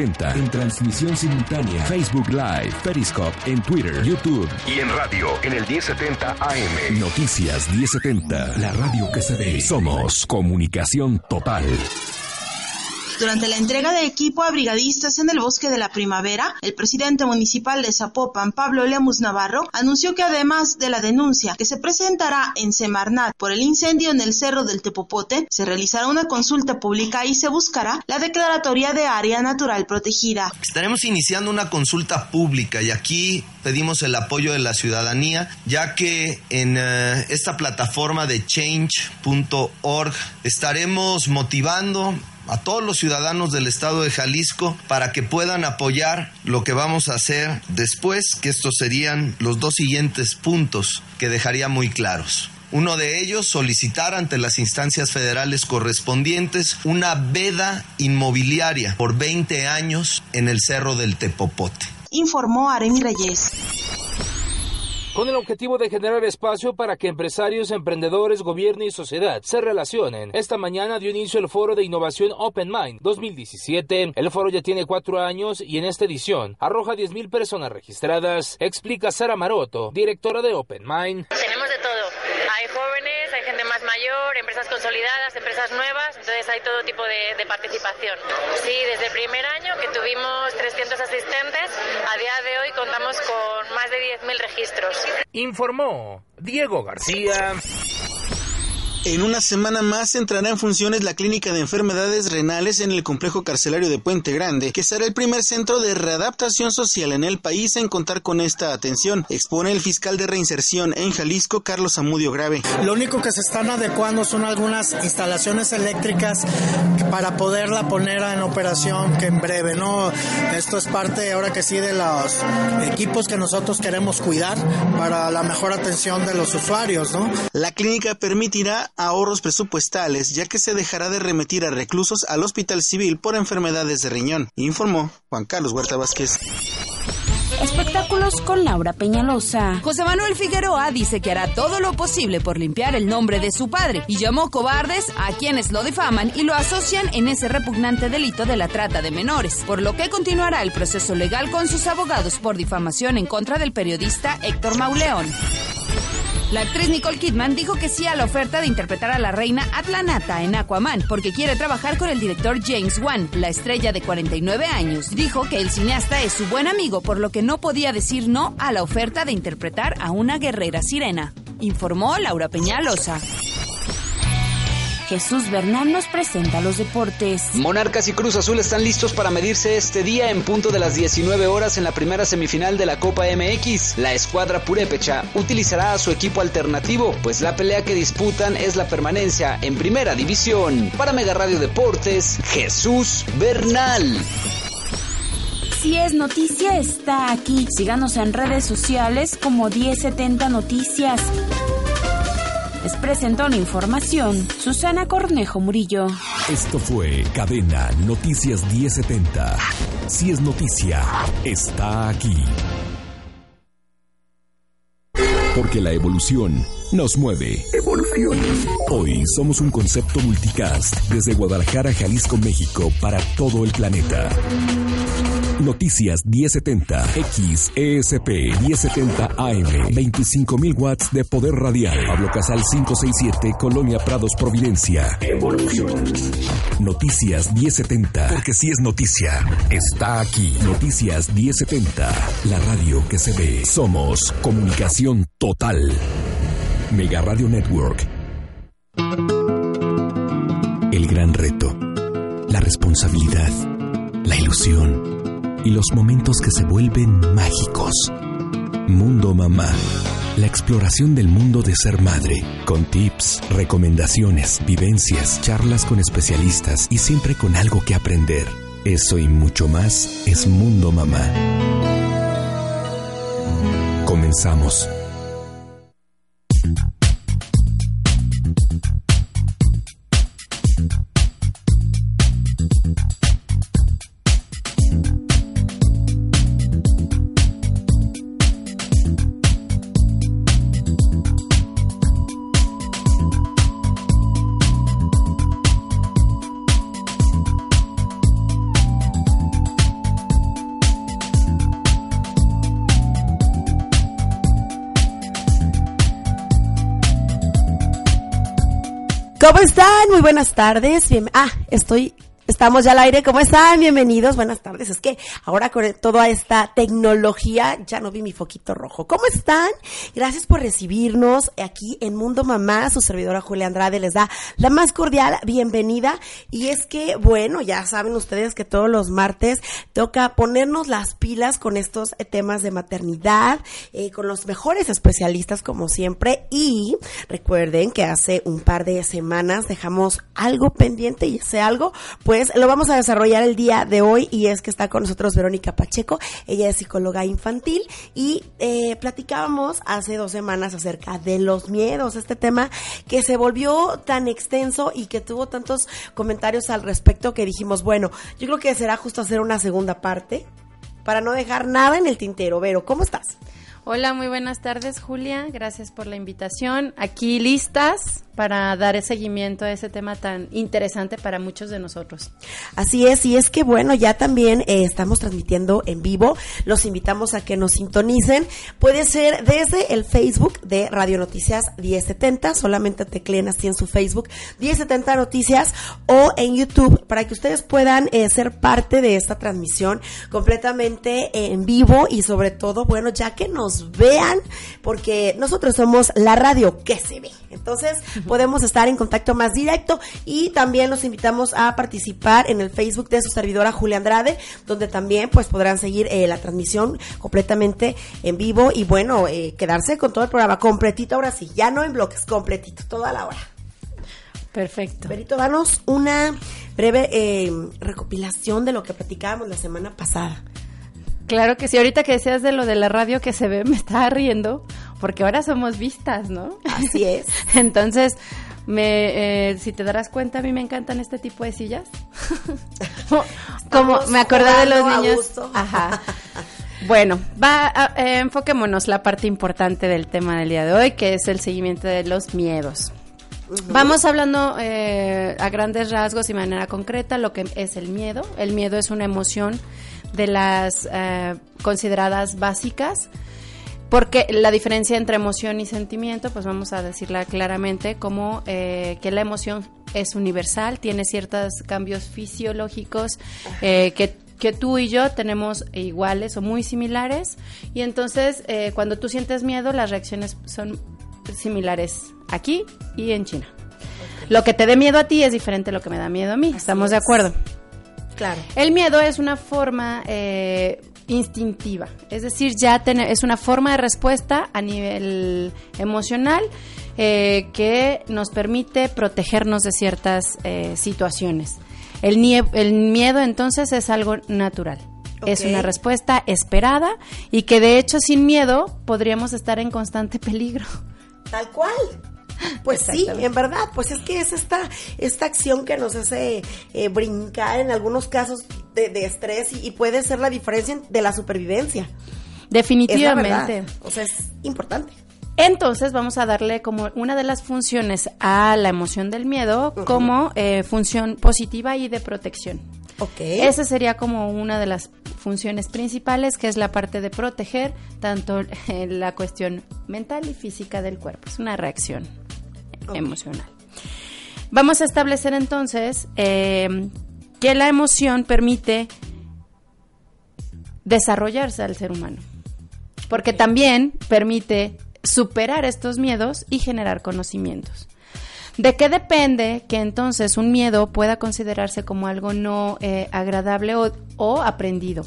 En transmisión simultánea, Facebook Live, Periscope, en Twitter, YouTube y en radio en el 1070 AM. Noticias 1070, la radio que se ve. Somos comunicación total. Durante la entrega de equipo a brigadistas en el Bosque de la Primavera, el presidente municipal de Zapopan, Pablo Lemus Navarro, anunció que además de la denuncia que se presentará en Semarnat por el incendio en el Cerro del Tepopote, se realizará una consulta pública y se buscará la declaratoria de área natural protegida. Estaremos iniciando una consulta pública y aquí pedimos el apoyo de la ciudadanía, ya que en uh, esta plataforma de change.org estaremos motivando a todos los ciudadanos del estado de Jalisco para que puedan apoyar lo que vamos a hacer después, que estos serían los dos siguientes puntos que dejaría muy claros. Uno de ellos, solicitar ante las instancias federales correspondientes una veda inmobiliaria por 20 años en el Cerro del Tepopote. Informó Aremi Reyes con el objetivo de generar espacio para que empresarios, emprendedores, gobierno y sociedad se relacionen. Esta mañana dio inicio el foro de innovación Open Mind 2017. El foro ya tiene cuatro años y en esta edición arroja 10.000 personas registradas, explica Sara Maroto, directora de Open Mind. Hay jóvenes, hay gente más mayor, empresas consolidadas, empresas nuevas, entonces hay todo tipo de, participación. Sí, desde el primer año que tuvimos 300 asistentes, a día de hoy contamos con más de 10.000 registros. Informó Diego García. En una semana más entrará en funciones la Clínica de Enfermedades Renales en el complejo carcelario de Puente Grande, que será el primer centro de readaptación social en el país en contar con esta atención, expone el fiscal de reinserción en Jalisco, Carlos Amudio Grave. Lo único que se están adecuando son algunas instalaciones eléctricas para poderla poner en operación que en breve, ¿no? Esto es parte ahora que sí de los equipos que nosotros queremos cuidar para la mejor atención de los usuarios, ¿no? La clínica permitirá ahorros presupuestales ya que se dejará de remitir a reclusos al hospital civil por enfermedades de riñón, informó Juan Carlos Huerta Vázquez. Espectáculos con Laura Peñalosa. José Manuel Figueroa dice que hará todo lo posible por limpiar el nombre de su padre y llamó cobardes a quienes lo difaman y lo asocian en ese repugnante delito de la trata de menores, por lo que continuará el proceso legal con sus abogados por difamación en contra del periodista Héctor Mauleón. La actriz Nicole Kidman dijo que sí a la oferta de interpretar a la reina Atlanata en Aquaman, porque quiere trabajar con el director James Wan, la estrella de 49 años. Dijo que el cineasta es su buen amigo, por lo que no podía decir no a la oferta de interpretar a una guerrera sirena, informó Laura Peñalosa. Jesús Bernal nos presenta los deportes. Monarcas y Cruz Azul están listos para medirse este día en punto de las 19 horas en la primera semifinal de la Copa MX. La escuadra purépecha utilizará a su equipo alternativo, pues la pelea que disputan es la permanencia en primera división. Para Mega Radio Deportes, Jesús Bernal. Si es noticia, está aquí. Síganos en redes sociales como 1070 Noticias. Les presentó la información Susana Cornejo Murillo. Esto fue Cadena Noticias 1070. Si es noticia, está aquí. Porque la evolución nos mueve. Evolución. Hoy somos un concepto multicast desde Guadalajara, Jalisco, México, para todo el planeta. Noticias 1070, XESP 1070 AM, 25.000 watts de poder radial. Pablo Casal 567, Colonia Prados, Providencia. Evolución. Noticias 1070, porque si es noticia, está aquí. Noticias 1070, la radio que se ve. Somos comunicación total. Mega Radio Network. El gran reto, la responsabilidad, la ilusión y los momentos que se vuelven mágicos. Mundo Mamá. La exploración del mundo de ser madre, con tips, recomendaciones, vivencias, charlas con especialistas y siempre con algo que aprender. Eso y mucho más es Mundo Mamá. Comenzamos. thank you Muy buenas tardes. Bien, ah, estoy Estamos ya al aire. ¿Cómo están? Bienvenidos. Buenas tardes. Es que ahora con toda esta tecnología ya no vi mi foquito rojo. ¿Cómo están? Gracias por recibirnos aquí en Mundo Mamá. Su servidora Julia Andrade les da la más cordial bienvenida. Y es que, bueno, ya saben ustedes que todos los martes toca ponernos las pilas con estos temas de maternidad, eh, con los mejores especialistas como siempre. Y recuerden que hace un par de semanas dejamos algo pendiente y ese algo, pues pues, lo vamos a desarrollar el día de hoy y es que está con nosotros Verónica Pacheco. Ella es psicóloga infantil y eh, platicábamos hace dos semanas acerca de los miedos, este tema que se volvió tan extenso y que tuvo tantos comentarios al respecto que dijimos, bueno, yo creo que será justo hacer una segunda parte para no dejar nada en el tintero. Vero, ¿cómo estás? Hola, muy buenas tardes, Julia. Gracias por la invitación. Aquí listas para dar seguimiento a ese tema tan interesante para muchos de nosotros. Así es, y es que bueno, ya también eh, estamos transmitiendo en vivo, los invitamos a que nos sintonicen, puede ser desde el Facebook de Radio Noticias 1070, solamente tecleen así en su Facebook 1070 Noticias o en YouTube para que ustedes puedan eh, ser parte de esta transmisión completamente en vivo y sobre todo, bueno, ya que nos vean, porque nosotros somos la radio que se ve. Entonces, podemos estar en contacto más directo y también los invitamos a participar en el Facebook de su servidora Julia Andrade, donde también pues podrán seguir eh, la transmisión completamente en vivo y bueno, eh, quedarse con todo el programa completito ahora sí, ya no en bloques, completito, toda la hora. Perfecto. Berito, danos una breve eh, recopilación de lo que platicábamos la semana pasada. Claro que sí, ahorita que decías de lo de la radio que se ve, me estaba riendo, porque ahora somos vistas, ¿no? Así es. Entonces, me, eh, si te darás cuenta, a mí me encantan este tipo de sillas. Como me acordé de los niños. Ajá. Bueno, va, eh, enfoquémonos la parte importante del tema del día de hoy, que es el seguimiento de los miedos. Vamos hablando eh, a grandes rasgos y manera concreta lo que es el miedo. El miedo es una emoción de las eh, consideradas básicas, porque la diferencia entre emoción y sentimiento, pues vamos a decirla claramente como eh, que la emoción es universal, tiene ciertos cambios fisiológicos eh, que que tú y yo tenemos iguales o muy similares y entonces cuando tú sientes miedo las reacciones son similares aquí y en China. Lo que te dé miedo a ti es diferente a lo que me da miedo a mí, ¿estamos de acuerdo? Claro. El miedo es una forma eh, instintiva, es decir, ya es una forma de respuesta a nivel emocional eh, que nos permite protegernos de ciertas eh, situaciones. El, el, miedo entonces es algo natural. Es una respuesta esperada y que de hecho sin miedo podríamos estar en constante peligro. Tal cual. Pues sí, en verdad, pues es que es esta, esta acción que nos hace eh, brincar en algunos casos de, estrés y, puede ser la diferencia de la supervivencia. Definitivamente. o sea, es importante. Entonces vamos a darle como una de las funciones a la emoción del miedo como eh, función positiva y de protección. Ok. Esa sería como una de las funciones principales, que es la parte de proteger tanto la cuestión mental y física del cuerpo. Es una reacción emocional. Vamos a establecer entonces eh, que la emoción permite desarrollarse al ser humano, porque también permite superar estos miedos y generar conocimientos. ¿De qué depende que entonces un miedo pueda considerarse como algo no eh, agradable o, o, aprendido?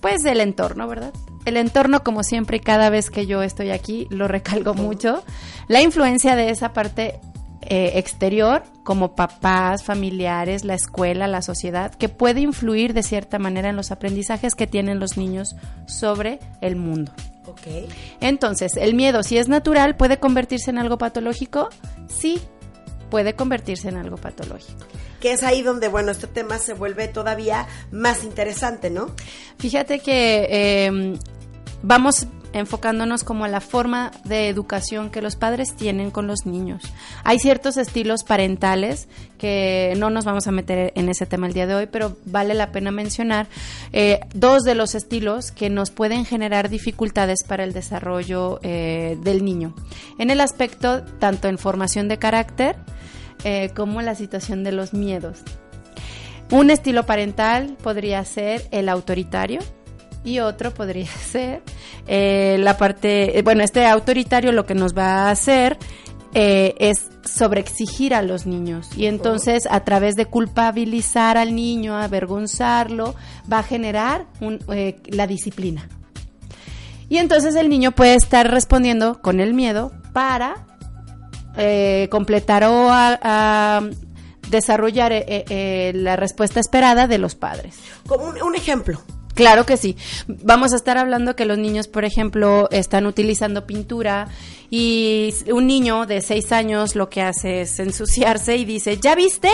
Pues del entorno, ¿verdad? El entorno, como siempre, y cada vez que yo estoy aquí, lo recalco mucho, la influencia de esa parte eh, exterior, como papás, familiares, la escuela, la sociedad, que puede influir de cierta manera en los aprendizajes que tienen los niños sobre el mundo. Okay. Entonces, el miedo, si es natural, ¿puede convertirse en algo patológico? Sí, puede convertirse en algo patológico. Que es ahí donde, bueno, este tema se vuelve todavía más interesante, ¿no? Fíjate que eh, vamos enfocándonos como a la forma de educación que los padres tienen con los niños. Hay ciertos estilos parentales que no nos vamos a meter en ese tema el día de hoy, pero vale la pena mencionar eh, dos de los estilos que nos pueden generar dificultades para el desarrollo eh, del niño. En el aspecto tanto en formación de carácter, eh, como la situación de los miedos. Un estilo parental podría ser el autoritario y otro podría ser eh, la parte, eh, bueno, este autoritario lo que nos va a hacer eh, es sobreexigir a los niños y entonces a través de culpabilizar al niño, avergonzarlo, va a generar la disciplina. Y entonces el niño puede estar respondiendo con el miedo para completar o a, desarrollar la respuesta esperada de los padres. Como un ejemplo. Claro que sí. Vamos a estar hablando que los niños, por ejemplo, están utilizando pintura y un niño de seis años lo que hace es ensuciarse y dice, ¿ya viste?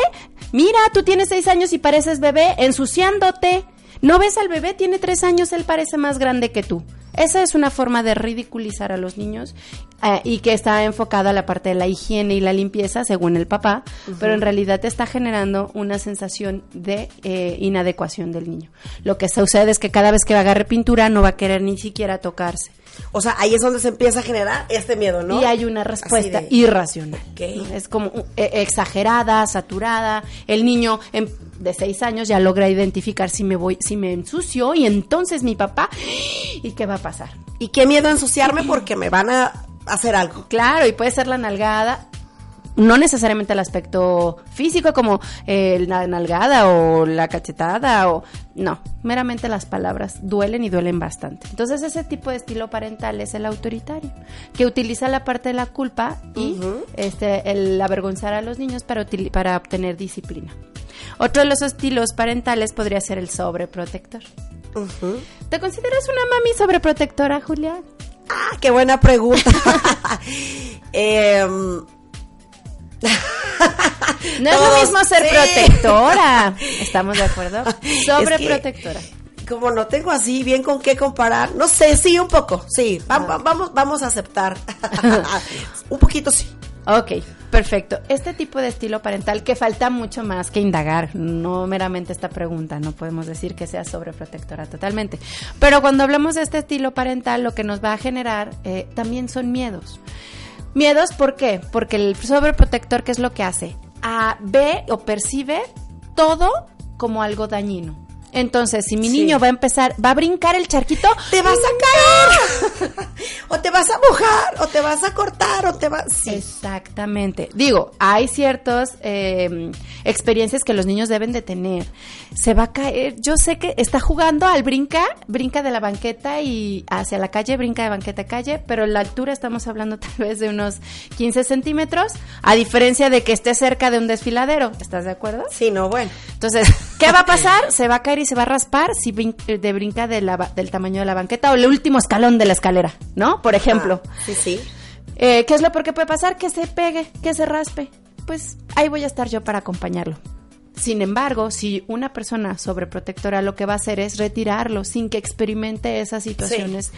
Mira, tú tienes seis años y pareces bebé ensuciándote. ¿No ves al bebé? Tiene tres años, él parece más grande que tú. Esa es una forma de ridiculizar a los niños eh, y que está enfocada a la parte de la higiene y la limpieza, según el papá, pero en realidad te está generando una sensación de eh, inadecuación del niño. Lo que sucede es que cada vez que agarre pintura no va a querer ni siquiera tocarse. O sea, ahí es donde se empieza a generar este miedo, ¿no? Y hay una respuesta irracional. Es como e, exagerada, saturada. El niño de seis años ya logra identificar si me voy, si me ensucio y entonces mi papá, ¿y qué va a pasar? Y qué miedo ensuciarme porque me van a hacer algo. Claro, y puede ser la nalgada, no necesariamente el aspecto físico como eh, la nalgada o la cachetada o no, meramente las palabras duelen y duelen bastante. Entonces ese tipo de estilo parental es el autoritario, que utiliza la parte de la culpa y este el avergonzar a los niños para para obtener disciplina. Otro de los estilos parentales podría ser el sobreprotector. ¿Te consideras una mami sobreprotectora, Julia? Ah, qué buena pregunta. eh, no es lo mismo ser protectora. ¿Estamos de acuerdo? Sobreprotectora. como no tengo así bien con qué comparar, no sé, sí, un poco, sí, vamos, vamos, vamos a aceptar. un poquito sí. Ok, perfecto. Este tipo de estilo parental que falta mucho más que indagar, no meramente esta pregunta, no podemos decir que sea sobreprotectora totalmente. Pero cuando hablamos de este estilo parental, lo que nos va a generar eh, también son miedos. Miedos, ¿por qué? Porque el sobreprotector, ¿qué es lo que hace? A, ve o percibe todo como algo dañino. Entonces, si mi niño va a empezar, va a brincar el charquito, te vas a caer. o te vas a mojar, o te vas a cortar, o te vas... Exactamente. Digo, hay ciertas eh, experiencias que los niños deben de tener. Se va a caer, yo sé que está jugando al brinca, brinca de la banqueta y hacia la calle, brinca de banqueta a calle, pero la altura estamos hablando tal vez de unos 15 centímetros, a diferencia de que esté cerca de un desfiladero. ¿Estás de acuerdo? Sí, no, bueno. Entonces, ¿qué va a pasar? Se va a caer y se va a raspar si eh, de brinca de la, del tamaño de la banqueta o el último escalón de la escalera, ¿no? Por ejemplo. Ah, sí, sí. Eh, ¿Qué es lo qué puede pasar? Que se pegue, que se raspe. Pues ahí voy a estar yo para acompañarlo. Sin embargo, si una persona sobreprotectora lo que va a hacer es retirarlo sin que experimente esas situaciones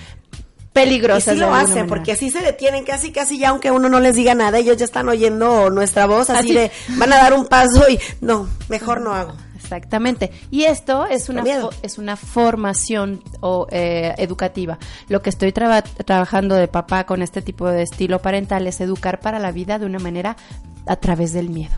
peligrosas. Y sí lo hacen, porque así se detienen casi, casi ya aunque uno no les diga nada, ellos ya están oyendo nuestra voz, así, de van a dar un paso y no, mejor no hago. Exactamente. Y esto es una, es una formación o, eh, educativa. Lo que estoy trabajando de papá con este tipo de estilo parental es educar para la vida de una manera a través del miedo.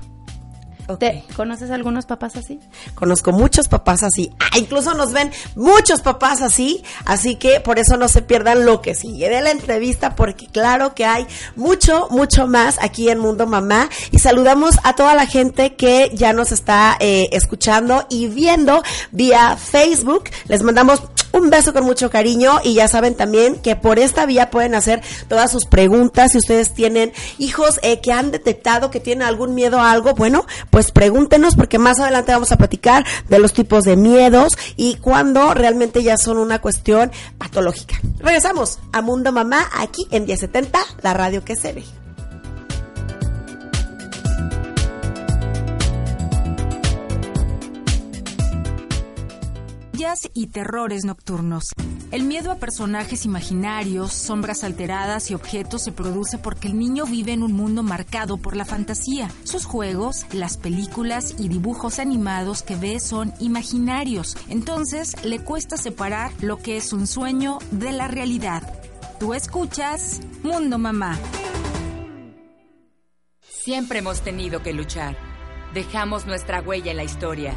¿Te ¿Conoces algunos papás así? Conozco muchos papás así. Ah, incluso nos ven muchos papás así. Así que por eso no se pierdan lo que sigue de la entrevista, porque claro que hay mucho, mucho más aquí en Mundo Mamá. Y saludamos a toda la gente que ya nos está eh, escuchando y viendo vía Facebook. Les mandamos un beso con mucho cariño y ya saben también que por esta vía pueden hacer todas sus preguntas. Si ustedes tienen hijos eh, que han detectado que tienen algún miedo a algo, bueno, pues pregúntenos porque más adelante vamos a platicar de los tipos de miedos y cuando realmente ya son una cuestión patológica. Regresamos a Mundo Mamá aquí en 1070, la radio que se ve. Y terrores nocturnos. El miedo a personajes imaginarios, sombras alteradas y objetos se produce porque el niño vive en un mundo marcado por la fantasía. Sus juegos, las películas y dibujos animados que ve son imaginarios, entonces le cuesta separar lo que es un sueño de la realidad. Tú escuchas Mundo Mamá. Siempre hemos tenido que luchar. Dejamos nuestra huella en la historia.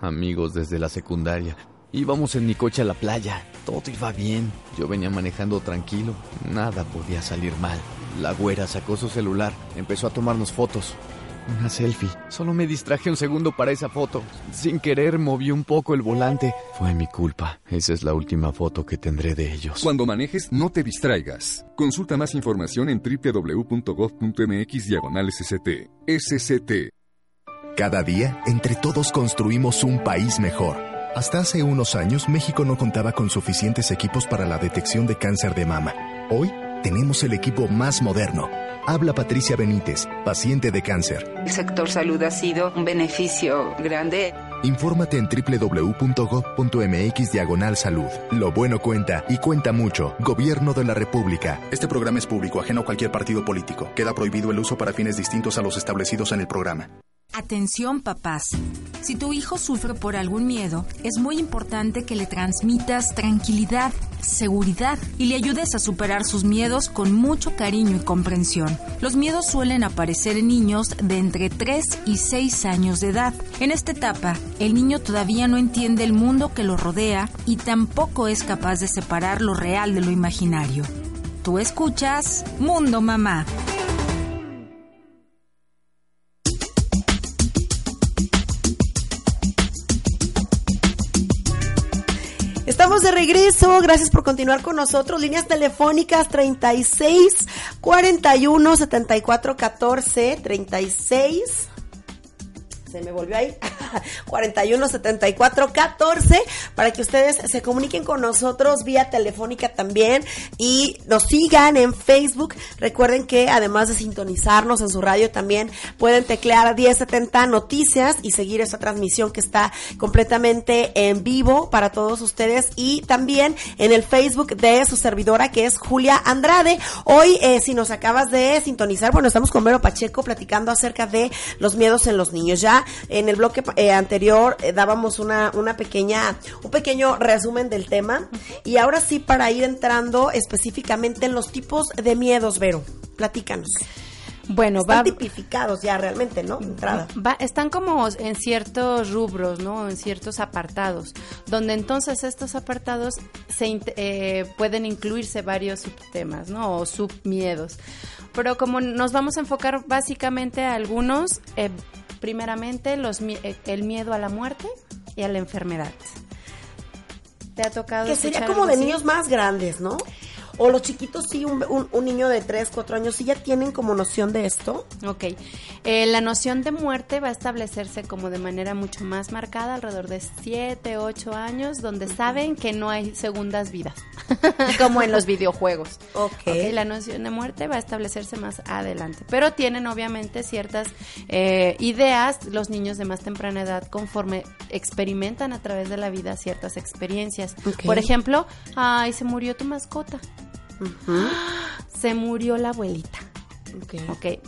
amigos desde la secundaria. Íbamos en mi coche a la playa, todo iba bien. Yo venía manejando tranquilo, nada podía salir mal. La güera sacó su celular, empezó a tomarnos fotos. Una selfie. Solo me distraje un segundo para esa foto. Sin querer moví un poco el volante. Fue mi culpa. Esa es la última foto que tendré de ellos. Cuando manejes, no te distraigas. Consulta más información en www.gov.mx diagonal SCT. SCT. Cada día, entre todos construimos un país mejor. Hasta hace unos años, México no contaba con suficientes equipos para la detección de cáncer de mama. Hoy, tenemos el equipo más moderno Habla Patricia Benítez, paciente de cáncer. El sector salud ha sido un beneficio grande. Infórmate en www.gov.mx diagonal salud. Lo bueno cuenta y cuenta mucho. Gobierno de la República. Este programa es público, ajeno a cualquier partido político. Queda prohibido el uso para fines distintos a los establecidos en el programa. Atención papás. Si tu hijo sufre por algún miedo, es muy importante que le transmitas tranquilidad, seguridad y le ayudes a superar sus miedos con mucho cariño y comprensión. Los miedos suelen aparecer en niños de entre 3 y 6 años de edad. En esta etapa, el niño todavía no entiende el mundo que lo rodea y tampoco es capaz de separar lo real de lo imaginario. Tú escuchas Mundo Mamá. Estamos de regreso, gracias por continuar con nosotros. Líneas telefónicas 36 41 74 14 36 se me volvió ahí, 41 74 14, para que ustedes se comuniquen con nosotros vía telefónica también y nos sigan en Facebook. Recuerden que además de sintonizarnos en su radio, también pueden teclear 1070 Noticias y seguir esta transmisión que está completamente en vivo para todos ustedes y también en el Facebook de su servidora que es Julia Andrade. Hoy, eh, si nos acabas de sintonizar, bueno, estamos con Vero Pacheco platicando acerca de los miedos en los niños. Ya en el bloque eh, anterior eh, dábamos una, una pequeña, un pequeño resumen del tema. Y ahora sí, para ir entrando específicamente en los tipos de miedos, Vero, platícanos. Bueno, están tipificados ya realmente, ¿no? Entrada. están como en ciertos rubros, ¿no? En ciertos apartados, donde entonces estos apartados se eh, pueden incluirse varios subtemas, ¿no? O submiedos. Pero como nos vamos a enfocar básicamente a algunos, eh, primeramente los, eh, el miedo a la muerte y a la enfermedad. ¿Te ha tocado? Que sería como de niños más grandes, ¿no? O los chiquitos, sí, un, un, niño de 3, 4 años, ¿sí ya tienen como noción de esto? Ok. Eh, la noción de muerte va a establecerse como de manera mucho más marcada, alrededor de 7, 8 años, donde saben que no hay segundas vidas, como en los videojuegos. Okay. ok. La noción de muerte va a establecerse más adelante. Pero tienen obviamente ciertas eh, ideas los niños de más temprana edad conforme experimentan a través de la vida ciertas experiencias. Por ejemplo, ay, se murió tu mascota. Se murió la abuelita. Okay.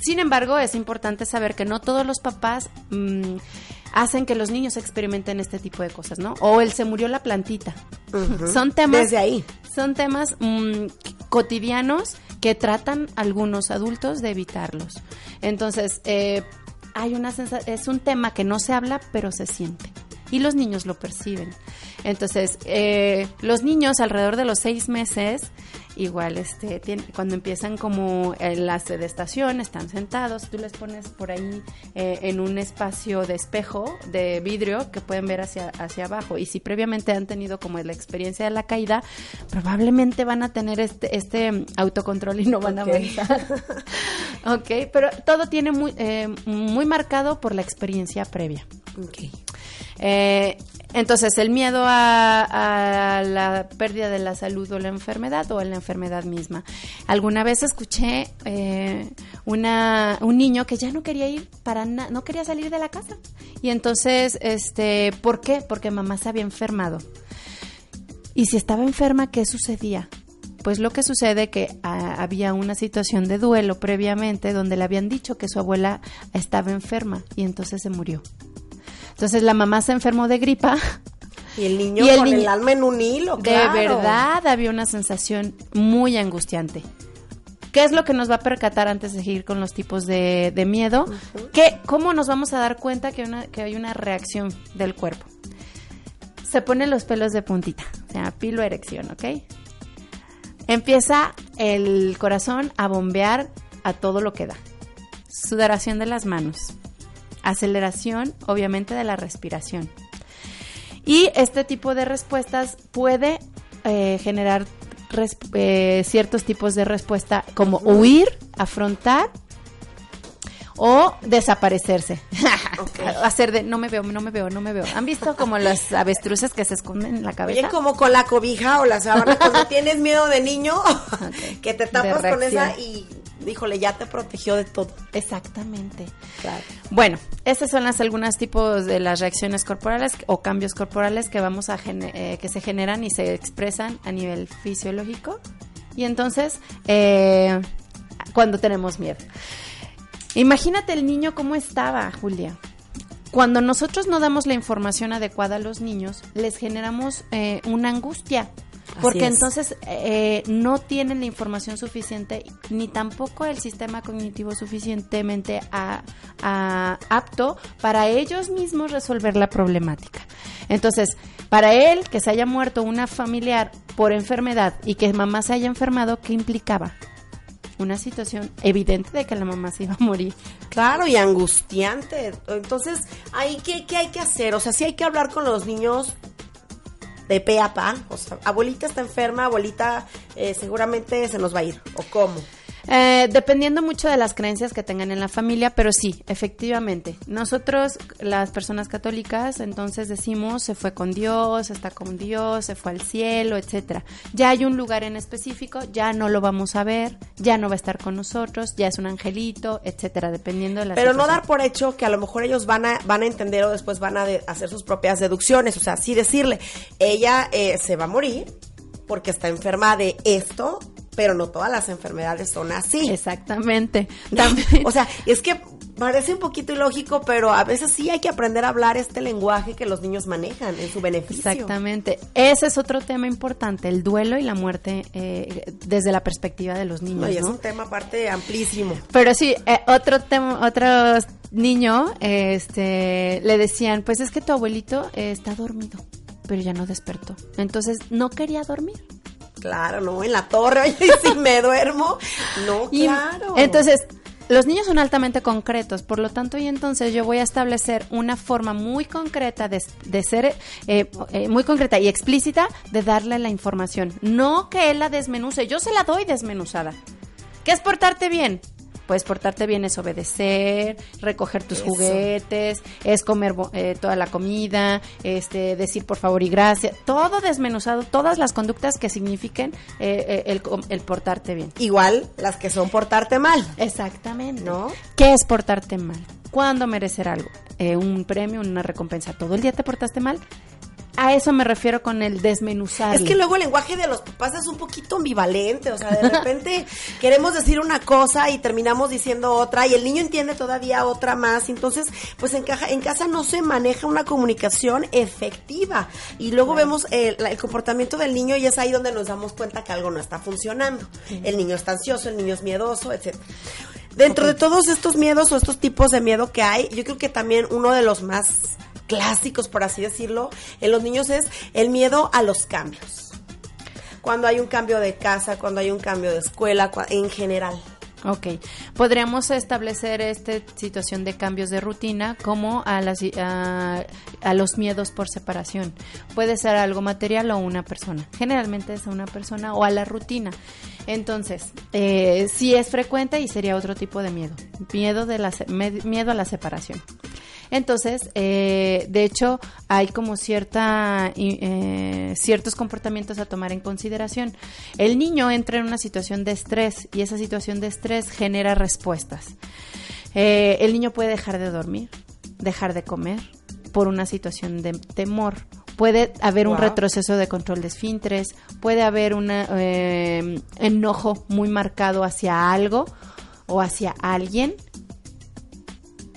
Sin embargo, es importante saber que no todos los papás mm, hacen que los niños experimenten este tipo de cosas, ¿no? O el se murió la plantita. Son temas. Desde ahí. Son temas mm, cotidianos que tratan algunos adultos de evitarlos. Entonces, eh, hay una es un tema que no se habla, pero se siente. Y los niños lo perciben. Entonces, eh, los niños alrededor de los seis meses, igual, este, cuando empiezan como en la sedestación, están sentados, tú les pones por ahí eh, en un espacio de espejo, de vidrio, que pueden ver hacia, hacia abajo. Y si previamente han tenido como la experiencia de la caída, probablemente van a tener este, este autocontrol y no van a avanzar. ok, pero todo tiene muy, eh, muy marcado por la experiencia previa. Ok. Eh, entonces, el miedo a, la pérdida de la salud o la enfermedad o a la enfermedad misma. Alguna vez escuché eh, una, un niño que ya no quería ir para nada, no quería salir de la casa. Y entonces, este, ¿por qué? Porque mamá se había enfermado. Y si estaba enferma, ¿qué sucedía? Pues lo que sucede que ah, había una situación de duelo previamente donde le habían dicho que su abuela estaba enferma y entonces se murió. Entonces la mamá se enfermó de gripa. Y el niño con el alma en un hilo, De verdad había una sensación muy angustiante. ¿Qué es lo que nos va a percatar antes de seguir con los tipos de, miedo? ¿Cómo nos vamos a dar cuenta que, que hay una reacción del cuerpo? Se ponen los pelos de puntita, o sea, pilo erección, ¿ok? Empieza el corazón a bombear a todo lo que da. Sudoración de las manos, aceleración obviamente de la respiración. Y este tipo de respuestas puede eh, generar eh, ciertos tipos de respuesta como huir, afrontar o desaparecerse. Hacer de no me veo, no me veo, no me veo. ¿Han visto como las avestruces que se esconden en la cabeza? Oye, como con la cobija o la sábana cuando tienes miedo de niño, que te tapas con esa y híjole, ya te protegió de todo. Exactamente. Bueno, esos son las algunos tipos de las reacciones corporales o cambios corporales que vamos a eh, que se generan y se expresan a nivel fisiológico. Y entonces, eh, cuando tenemos miedo. Imagínate el niño cómo estaba, Julia. Cuando nosotros no damos la información adecuada a los niños, les generamos eh, una angustia porque entonces eh, no tienen la información suficiente ni tampoco el sistema cognitivo suficientemente apto para ellos mismos resolver la problemática. Entonces, para él que se haya muerto una familiar por enfermedad y que mamá se haya enfermado, ¿qué implicaba? Una situación evidente de que la mamá se iba a morir. Claro, y angustiante. Entonces, ¿ahí qué, qué hay que hacer? O sea, sí hay que hablar con los niños de pe a pa. O sea, abuelita está enferma, abuelita eh, seguramente se nos va a ir. ¿O cómo? Eh, dependiendo mucho de las creencias que tengan en la familia, pero sí, efectivamente. Nosotros, las personas católicas, entonces decimos se fue con Dios, está con Dios, se fue al cielo, etcétera. Ya hay un lugar en específico, ya no lo vamos a ver, ya no va a estar con nosotros, ya es un angelito, etcétera, dependiendo de la Pero no dar por hecho que a lo mejor ellos van a van a entender o después van a hacer sus propias deducciones, o sea, sí decirle, ella eh, se va a morir porque está enferma de esto pero no todas las enfermedades son así. Exactamente. o sea, es que parece un poquito ilógico, pero a veces sí hay que aprender a hablar este lenguaje que los niños manejan en su beneficio. Exactamente. Ese es otro tema importante, el duelo y la muerte eh, desde la perspectiva de los niños. es un tema aparte amplísimo. Pero sí, eh, otro tema, otro niño, este, le decían, pues es que tu abuelito está dormido, pero ya no despertó. Entonces no quería dormir claro, no, en la torre, oye, si me duermo, no, claro. entonces, los niños son altamente concretos, por lo tanto, y entonces yo voy a establecer una forma muy concreta de, ser, eh, eh, muy concreta y explícita de darle la información. No que él la desmenuce, yo se la doy desmenuzada. ¿Qué es portarte bien? Puedes portarte bien es obedecer, recoger tus juguetes, es comer eh, toda la comida, este, decir por favor y gracias, todo desmenuzado, todas las conductas que signifiquen eh, eh, el, portarte bien. Igual las que son portarte mal. Exactamente. ¿No? ¿Qué es portarte mal? ¿Cuándo merecer algo? un premio, una recompensa. ¿Todo el día te portaste mal? A eso me refiero con el desmenuzar. Es que luego el lenguaje de los papás es un poquito ambivalente, o sea, de repente queremos decir una cosa y terminamos diciendo otra y el niño entiende todavía otra más, entonces pues en, en casa no se maneja una comunicación efectiva y luego vemos el, comportamiento del niño y es ahí donde nos damos cuenta que algo no está funcionando. El niño está ansioso, el niño es miedoso, etc. Dentro de todos estos miedos o estos tipos de miedo que hay, yo creo que también uno de los más clásicos, por así decirlo, en los niños es el miedo a los cambios. Cuando hay un cambio de casa, cuando hay un cambio de escuela, en general. Ok, podríamos establecer esta situación de cambios de rutina como a, las, a, los miedos por separación. Puede ser algo material o una persona. Generalmente es a una persona o a la rutina. Entonces, eh, sí es frecuente y sería otro tipo de miedo. Miedo, de la, miedo a la separación. Entonces, eh, de hecho, hay como cierta, eh, ciertos comportamientos a tomar en consideración. El niño entra en una situación de estrés y esa situación de estrés genera respuestas. Eh, el niño puede dejar de dormir, dejar de comer por una situación de temor puede haber un retroceso de control de esfínteres, puede haber un enojo muy marcado hacia algo o hacia alguien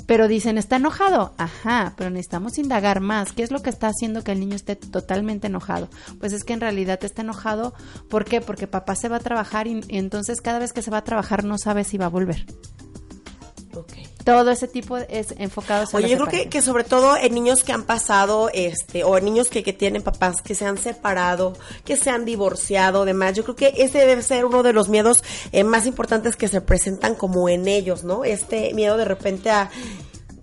pero dicen, ¿está enojado? Ajá, pero necesitamos indagar más. ¿Qué es lo que está haciendo que el niño esté totalmente enojado? Pues es que en realidad está enojado. ¿Por qué? Porque papá se va a trabajar y, entonces cada vez que se va a trabajar no sabe si va a volver. Todo ese tipo es enfocado Oye, yo creo que, sobre todo en niños que han pasado, este, o en niños que, que tienen papás que se han separado, que se han divorciado, demás, yo creo que ese debe ser uno de los miedos eh, más importantes que se presentan como en ellos, ¿no? Este miedo de repente a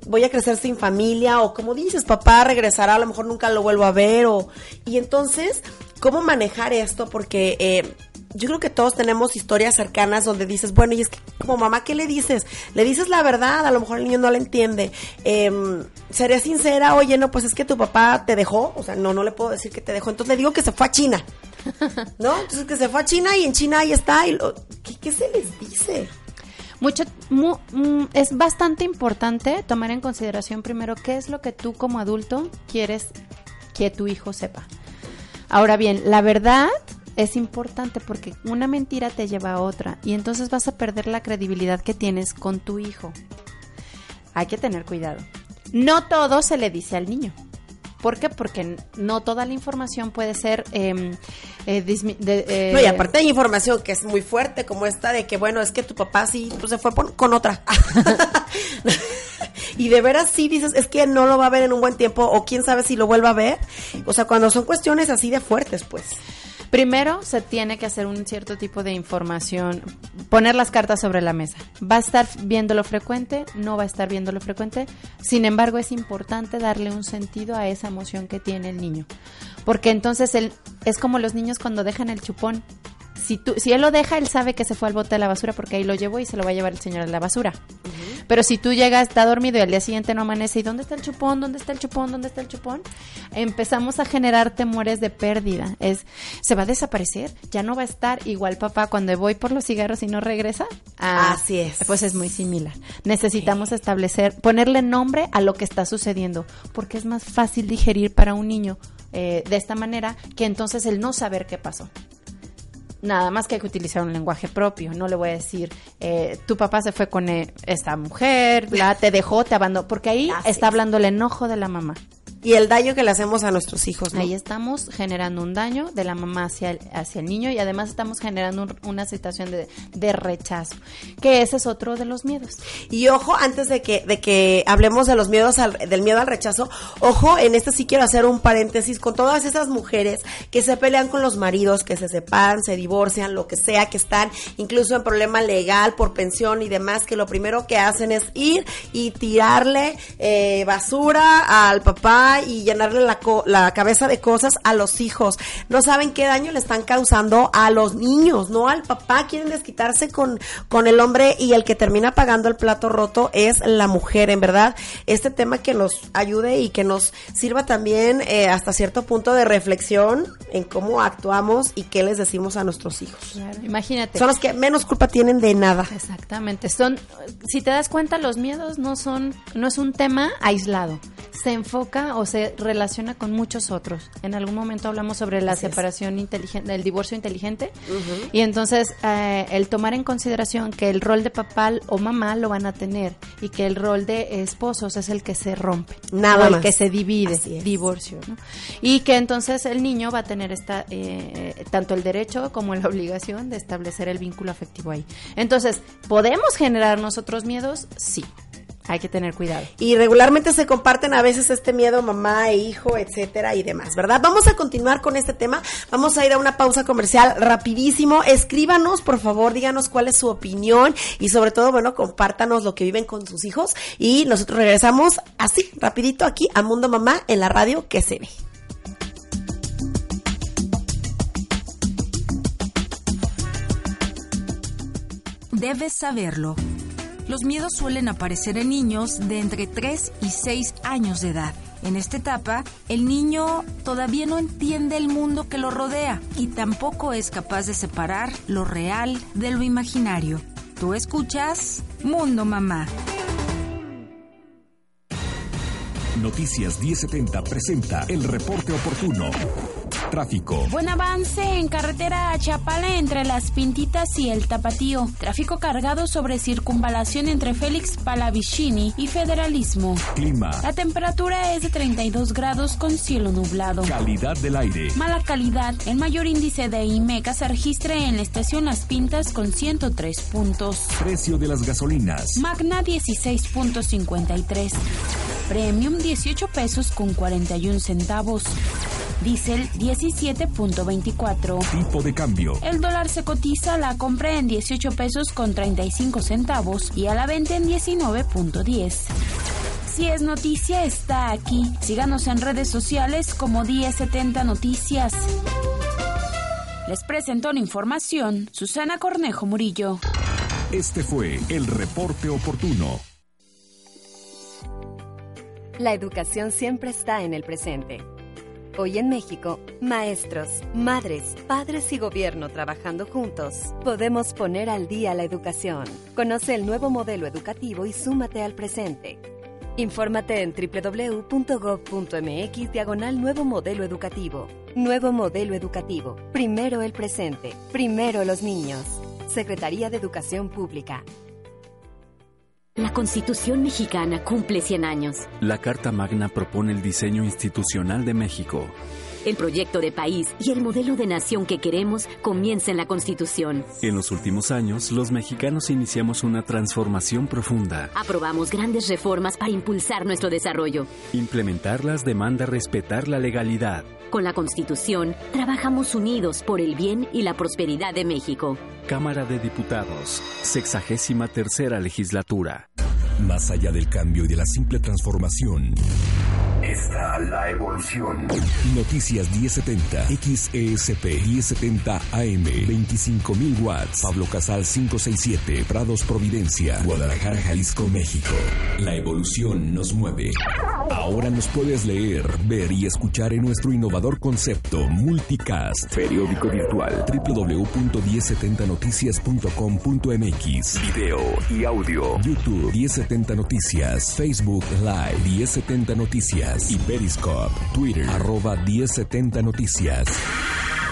voy a crecer sin familia o como dices, papá regresará, a lo mejor nunca lo vuelvo a ver o y entonces, ¿cómo manejar esto? Porque eh, yo creo que todos tenemos historias cercanas donde dices, bueno, y es que como mamá, ¿qué le dices? Le dices la verdad, a lo mejor el niño no la entiende. Eh, seré sincera, oye, no, pues es que tu papá te dejó, o sea, no, no le puedo decir que te dejó, entonces le digo que se fue a China, ¿no? Entonces que se fue a China y en China ahí está, y lo, ¿qué, se les dice? Mucho, mm, es bastante importante tomar en consideración primero qué es lo que tú como adulto quieres que tu hijo sepa. Ahora bien, la verdad es importante porque una mentira te lleva a otra y entonces vas a perder la credibilidad que tienes con tu hijo. Hay que tener cuidado. No todo se le dice al niño. ¿Por qué? Porque no toda la información puede ser... Em, eh, eh, no, y aparte hay información que es muy fuerte, como esta de que, bueno, es que tu papá sí pues, se fue con otra. y de veras sí dices, es que no lo va a ver en un buen tiempo, o quién sabe si lo vuelva a ver. O sea, cuando son cuestiones así de fuertes, pues. Primero se tiene que hacer un cierto tipo de información, poner las cartas sobre la mesa. ¿Va a estar viéndolo frecuente? ¿No va a estar viéndolo frecuente? Sin embargo, es importante darle un sentido a esa emoción que tiene el niño. Porque entonces él, es como los niños cuando dejan el chupón si, tú, si él lo deja, él sabe que se fue al bote de la basura porque ahí lo llevó y se lo va a llevar el señor a la basura. Pero si tú llegas, está dormido y al día siguiente no amanece, ¿y dónde está el chupón? ¿Dónde está el chupón? ¿Dónde está el chupón? Empezamos a generar temores de pérdida. Es, ¿se va a desaparecer? ¿Ya no va a estar igual papá cuando voy por los cigarros y no regresa? Ah, Así es. Pues es muy similar. Necesitamos establecer, ponerle nombre a lo que está sucediendo, porque es más fácil digerir para un niño eh, de esta manera que entonces el no saber qué pasó. Nada más que hay que utilizar un lenguaje propio. No le voy a decir, eh, tu papá se fue con eh, esta mujer, la, te dejó, te abandonó, porque ahí está hablando el enojo de la mamá y el daño que le hacemos a nuestros hijos. ¿no? Ahí estamos generando un daño de la mamá hacia el, hacia el niño y además estamos generando una situación de, de, rechazo, que ese es otro de los miedos. Y ojo, antes de que, de que hablemos de los miedos, al, del miedo al rechazo, ojo, en este sí quiero hacer un paréntesis con todas esas mujeres que se pelean con los maridos, que se separan, se divorcian, lo que sea, que están incluso en problema legal por pensión y demás, que lo primero que hacen es ir y tirarle eh, basura al papá y llenarle la, la cabeza de cosas a los hijos. No saben qué daño le están causando a los niños, no al papá. Quieren desquitarse con, con el hombre y el que termina pagando el plato roto es la mujer, en verdad. Este tema que nos ayude y que nos sirva también eh, hasta cierto punto de reflexión en cómo actuamos y qué les decimos a nuestros hijos. imagínate. Son los que menos culpa tienen de nada. Exactamente. Son, si te das cuenta, los miedos no son, no es un tema aislado. Se enfoca o se relaciona con muchos otros. En algún momento hablamos sobre la separación inteligente, el divorcio inteligente, y entonces eh, el tomar en consideración que el rol de papá o mamá lo van a tener y que el rol de esposos es el que se rompe, nada el que se divide, divorcio, y que entonces el niño va a tener esta eh, tanto el derecho como la obligación de establecer el vínculo afectivo ahí. Entonces, ¿podemos generar nosotros miedos? Sí. Hay que tener cuidado. Y regularmente se comparten a veces este miedo mamá e hijo, etcétera y demás, ¿verdad? Vamos a continuar con este tema. Vamos a ir a una pausa comercial rapidísimo. Escríbanos, por favor, díganos cuál es su opinión y sobre todo, bueno, compártanos lo que viven con sus hijos y nosotros regresamos así, rapidito aquí a Mundo Mamá en la radio que se ve. Debes saberlo Los miedos suelen aparecer en niños de entre 3 y 6 años de edad. En esta etapa, el niño todavía no entiende el mundo que lo rodea y tampoco es capaz de separar lo real de lo imaginario. Tú escuchas Mundo Mamá. Noticias 1070 presenta el reporte oportuno. Tráfico. Buen avance en carretera a Chapala entre Las Pintitas y el Tapatío. Tráfico cargado sobre circunvalación entre Félix Palavicini y Federalismo. Clima. La temperatura es de 32 grados con cielo nublado. Calidad del aire. Mala calidad. El mayor índice de IMECA se registra en la estación Las Pintas con 103 puntos. Precio de las gasolinas. Magna 16.53. Premium 18 pesos con 41 centavos. Diesel 17.24. Tipo de cambio. El dólar se cotiza a la compra en 18 pesos con 35 centavos y a la venta en 19.10. Si es noticia, está aquí. Síganos en redes sociales como 1070 Noticias. Les presento la información Susana Cornejo Murillo. Este fue el reporte oportuno. La educación siempre está en el presente. Hoy en México, maestros, madres, padres y gobierno trabajando juntos, podemos poner al día la educación. Conoce el nuevo modelo educativo y súmate al presente. Infórmate en www.gov.mx diagonal nuevo modelo educativo. Nuevo modelo educativo. Primero el presente. Primero los niños. Secretaría de Educación Pública. La Constitución mexicana cumple 100 años. La Carta Magna propone el diseño institucional de México. El proyecto de país y el modelo de nación que queremos comienza en la Constitución. En los últimos años, los mexicanos iniciamos una transformación profunda. Aprobamos grandes reformas para impulsar nuestro desarrollo. Implementarlas demanda respetar la legalidad. Con la Constitución, trabajamos unidos por el bien y la prosperidad de México. Cámara de Diputados, sexagésima tercera legislatura. Más allá del cambio y de la simple transformación, está la evolución. Noticias 1070, XESP 1070 AM, 25.000 watts, Pablo Casal 567, Prados Providencia, Guadalajara, Jalisco, México. La evolución nos mueve. Ahora nos puedes leer, ver y escuchar en nuestro innovador concepto Multicast, periódico virtual www.1070noticias.com.mx, video y audio, YouTube 1070 Noticias, Facebook Live 1070 Noticias y Periscope, Twitter arroba 1070 Noticias.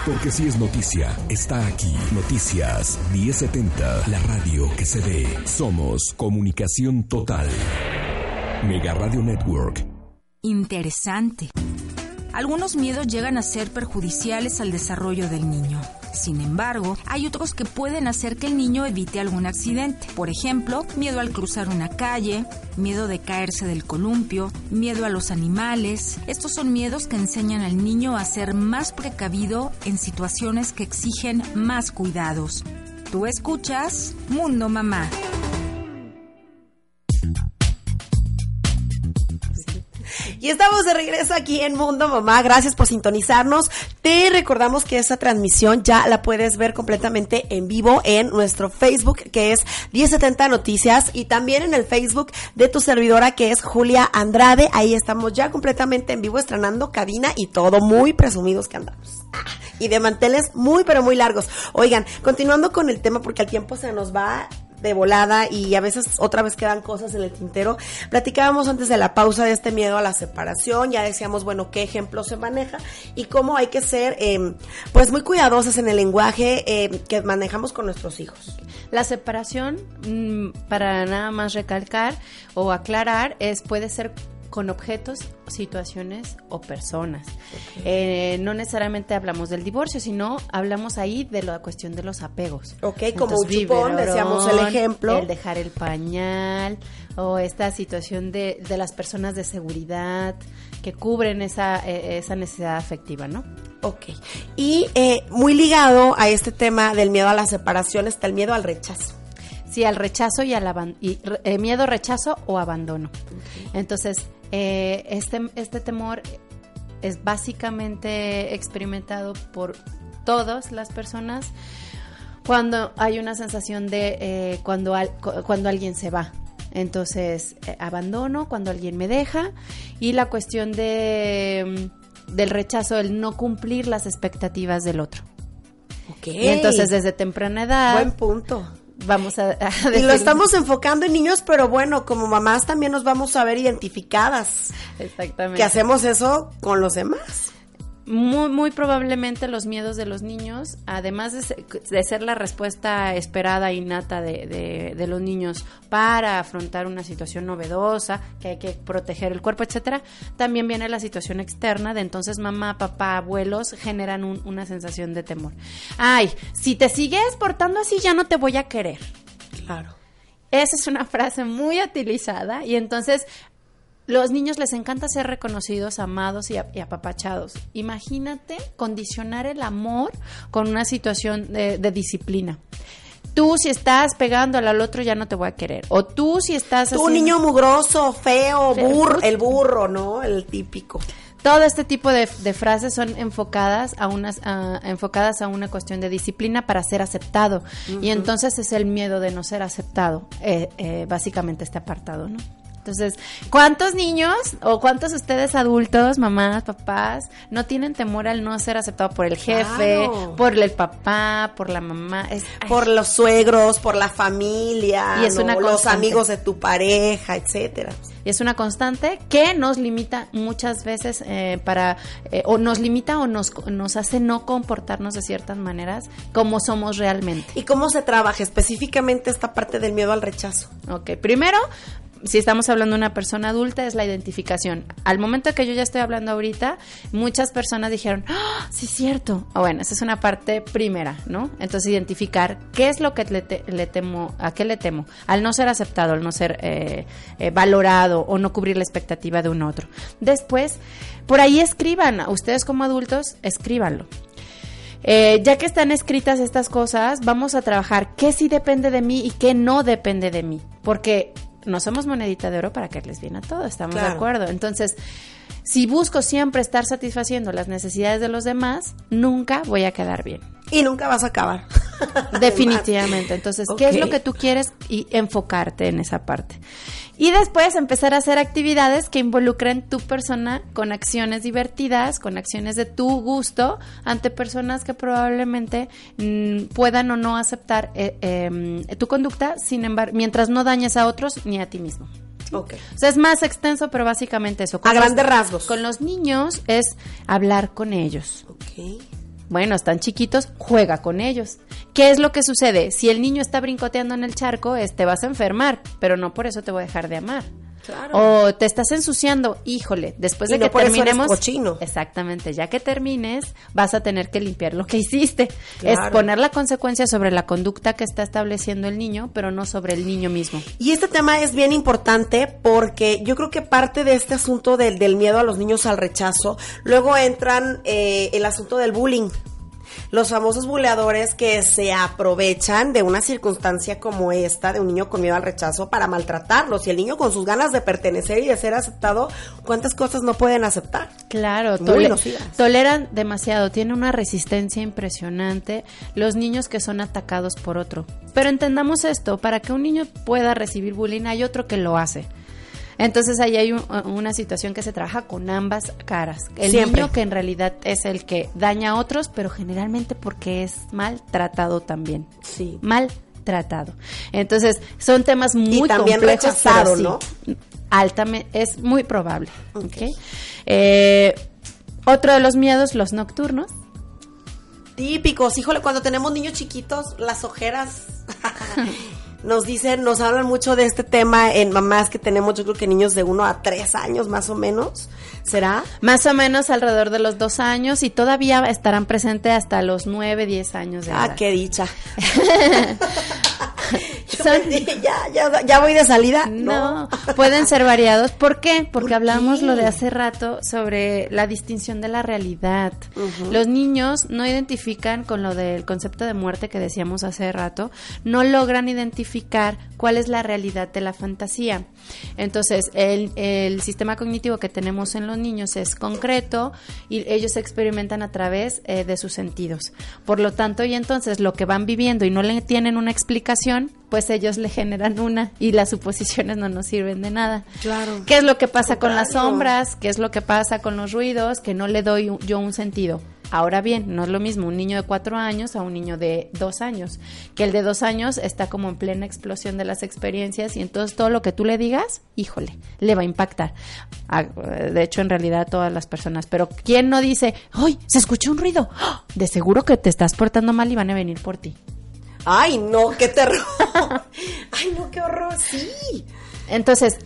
Porque si es noticia, está aquí. Noticias 1070, la radio que se ve. Somos comunicación total. Mega Radio Network. Interesante. Algunos miedos llegan a ser perjudiciales al desarrollo del niño. Sin embargo, hay otros que pueden hacer que el niño evite algún accidente. Por ejemplo, miedo al cruzar una calle, miedo de caerse del columpio, miedo a los animales. Estos son miedos que enseñan al niño a ser más precavido en situaciones que exigen más cuidados. Tú escuchas Mundo Mamá. Y estamos de regreso aquí en Mundo Mamá. Gracias por sintonizarnos. Te recordamos que esta transmisión ya la puedes ver completamente en vivo en nuestro Facebook, que es 1070 Noticias, y también en el Facebook de tu servidora, que es Julia Andrade. Ahí estamos ya completamente en vivo, estrenando cabina y todo, muy presumidos que andamos. Y de manteles muy, pero muy largos. Oigan, continuando con el tema, porque el tiempo se nos va de volada y a veces otra vez quedan cosas en el tintero. Platicábamos antes de la pausa de este miedo a la separación, ya decíamos, bueno, qué ejemplo se maneja y cómo hay que ser, eh, pues, muy cuidadosas en el lenguaje eh, que manejamos con nuestros hijos. La separación, mm, para nada más recalcar o aclarar, es puede ser con objetos, situaciones o personas. Eh, no necesariamente hablamos del divorcio, sino hablamos ahí de la cuestión de los apegos. Ok, como un chupón, decíamos el ejemplo. El dejar el pañal o esta situación de, de las personas de seguridad que cubren esa, eh, esa necesidad afectiva, ¿no? Ok. Y eh, muy ligado a este tema del miedo a la separación está el miedo al rechazo. Sí, al rechazo y al y, eh, miedo, rechazo o abandono. Entonces, eh, este, este temor es básicamente experimentado por todas las personas cuando hay una sensación de eh, cuando, cuando alguien se va. Entonces, eh, abandono cuando alguien me deja y la cuestión de, mm, del rechazo, el no cumplir las expectativas del otro. Ok. Y entonces, desde temprana edad. Buen punto. Vamos a, Y lo estamos enfocando en niños, pero bueno, como mamás también nos vamos a ver identificadas. Exactamente. Que hacemos eso con los demás muy, muy probablemente los miedos de los niños, además de ser, la respuesta esperada innata de, de, los niños para afrontar una situación novedosa, que hay que proteger el cuerpo, etcétera, también viene la situación externa de entonces mamá, papá, abuelos generan una sensación de temor. Ay, si te sigues portando así ya no te voy a querer. Claro. Esa es una frase muy utilizada y entonces los niños les encanta ser reconocidos, amados y, apapachados. Imagínate condicionar el amor con una situación de, disciplina tú si estás pegando al otro ya no te voy a querer. O tú si estás... Tú niño mugroso, feo, burro, el burro, ¿no? El típico. Todo este tipo de, frases son enfocadas a, unas, enfocadas a una cuestión de disciplina para ser aceptado. Y entonces es el miedo de no ser aceptado, eh, eh, básicamente este apartado, ¿no? Entonces, ¿cuántos niños o cuántos ustedes adultos, mamás, papás, no tienen temor al no ser aceptado por el jefe, por el papá, por la mamá? por los suegros, por la familia, y es una los amigos de tu pareja, etcétera. Y es una constante que nos limita muchas veces eh, para, eh, o nos limita o nos, nos hace no comportarnos de ciertas maneras como somos realmente. ¿Y cómo se trabaja específicamente esta parte del miedo al rechazo? Ok, primero si estamos hablando de una persona adulta, es la identificación. Al momento que yo ya estoy hablando ahorita, muchas personas dijeron, ¡Ah, sí es cierto. O bueno, esa es una parte primera, ¿no? Entonces, identificar qué es lo que le, temo, a qué le temo, al no ser aceptado, al no ser eh, eh, valorado o no cubrir la expectativa de un otro. Después, por ahí escriban, ustedes como adultos, escríbanlo. Eh, ya que están escritas estas cosas, vamos a trabajar qué sí depende de mí y qué no depende de mí. Porque no somos monedita de oro para que les viene a todo, estamos de acuerdo. Entonces, si busco siempre estar satisfaciendo las necesidades de los demás, nunca voy a quedar bien. Y nunca vas a acabar. Definitivamente. Entonces, ¿qué es lo que tú quieres? Y enfocarte en esa parte. Y después empezar a hacer actividades que involucren tu persona con acciones divertidas, con acciones de tu gusto, ante personas que probablemente mm, puedan o no aceptar eh, em, tu conducta, sin embargo, mientras no dañes a otros ni a ti mismo. Okay. O sea, es más extenso, pero básicamente eso. a grandes rasgos. Con los niños es hablar con ellos. Ok. Bueno, están chiquitos, juega con ellos. ¿Qué es lo que sucede? Si el niño está brincoteando en el charco, te vas a enfermar, pero no por eso te voy a dejar de amar. O te estás ensuciando, híjole, después de que terminemos. cochino. Exactamente, ya que termines, vas a tener que limpiar lo que hiciste. Es poner la consecuencia sobre la conducta que está estableciendo el niño, pero no sobre el niño mismo. Y este tema es bien importante porque yo creo que parte de este asunto del, del miedo a los niños al rechazo, luego entran eh, el asunto del bullying los famosos buleadores que se aprovechan de una circunstancia como esta, de un niño con miedo al rechazo, para maltratarlos. Y el niño con sus ganas de pertenecer y de ser aceptado, ¿cuántas cosas no pueden aceptar? Claro, toleran demasiado, tiene una resistencia impresionante los niños que son atacados por otro. Pero entendamos esto, para que un niño pueda recibir bullying hay otro que lo hace. Entonces ahí hay una situación que se trabaja con ambas caras. El niño que en realidad es el que daña a otros, pero generalmente porque es maltratado también. Sí. Mal tratado. Entonces, son temas muy y también complejos, rechazado, ¿no? Altamente, es muy probable. Okay. Eh, otro de los miedos, los nocturnos. Típicos, híjole, cuando tenemos niños chiquitos, las ojeras nos dicen, nos hablan mucho de este tema en mamás que tenemos, yo creo que niños de uno a tres años más o menos, ¿será? Más o menos alrededor de los dos años y todavía estarán presentes hasta los nueve, diez años de ah, edad. Ah, qué dicha. ya, ya, ya voy de salida. No, pueden ser variados. ¿Por qué? Porque hablamos lo de hace rato sobre la distinción de la realidad. Los niños no identifican con lo del concepto de muerte que decíamos hace rato, no logran identificar cuál es la realidad de la fantasía. Entonces, el, el sistema cognitivo que tenemos en los niños es concreto y ellos experimentan a través eh, de sus sentidos. Por lo tanto, y entonces lo que van viviendo y no le tienen una explicación, pues ellos le generan una y las suposiciones no nos sirven de nada. Claro. ¿Qué es lo que pasa con las sombras? ¿Qué es lo que pasa con los ruidos? Que no le doy yo un sentido. Ahora bien, no es lo mismo un niño de cuatro años a un niño de dos años, que el de dos años está como en plena explosión de las experiencias y entonces todo lo que tú le digas, híjole, le va a impactar. Ah, de hecho, en realidad a todas las personas. Pero ¿quién no dice, ¡ay, se escuchó un ruido! ¡Ah! De seguro que te estás portando mal y van a venir por ti. Ay, no, qué terror. Ay, no, qué horror, sí. Entonces,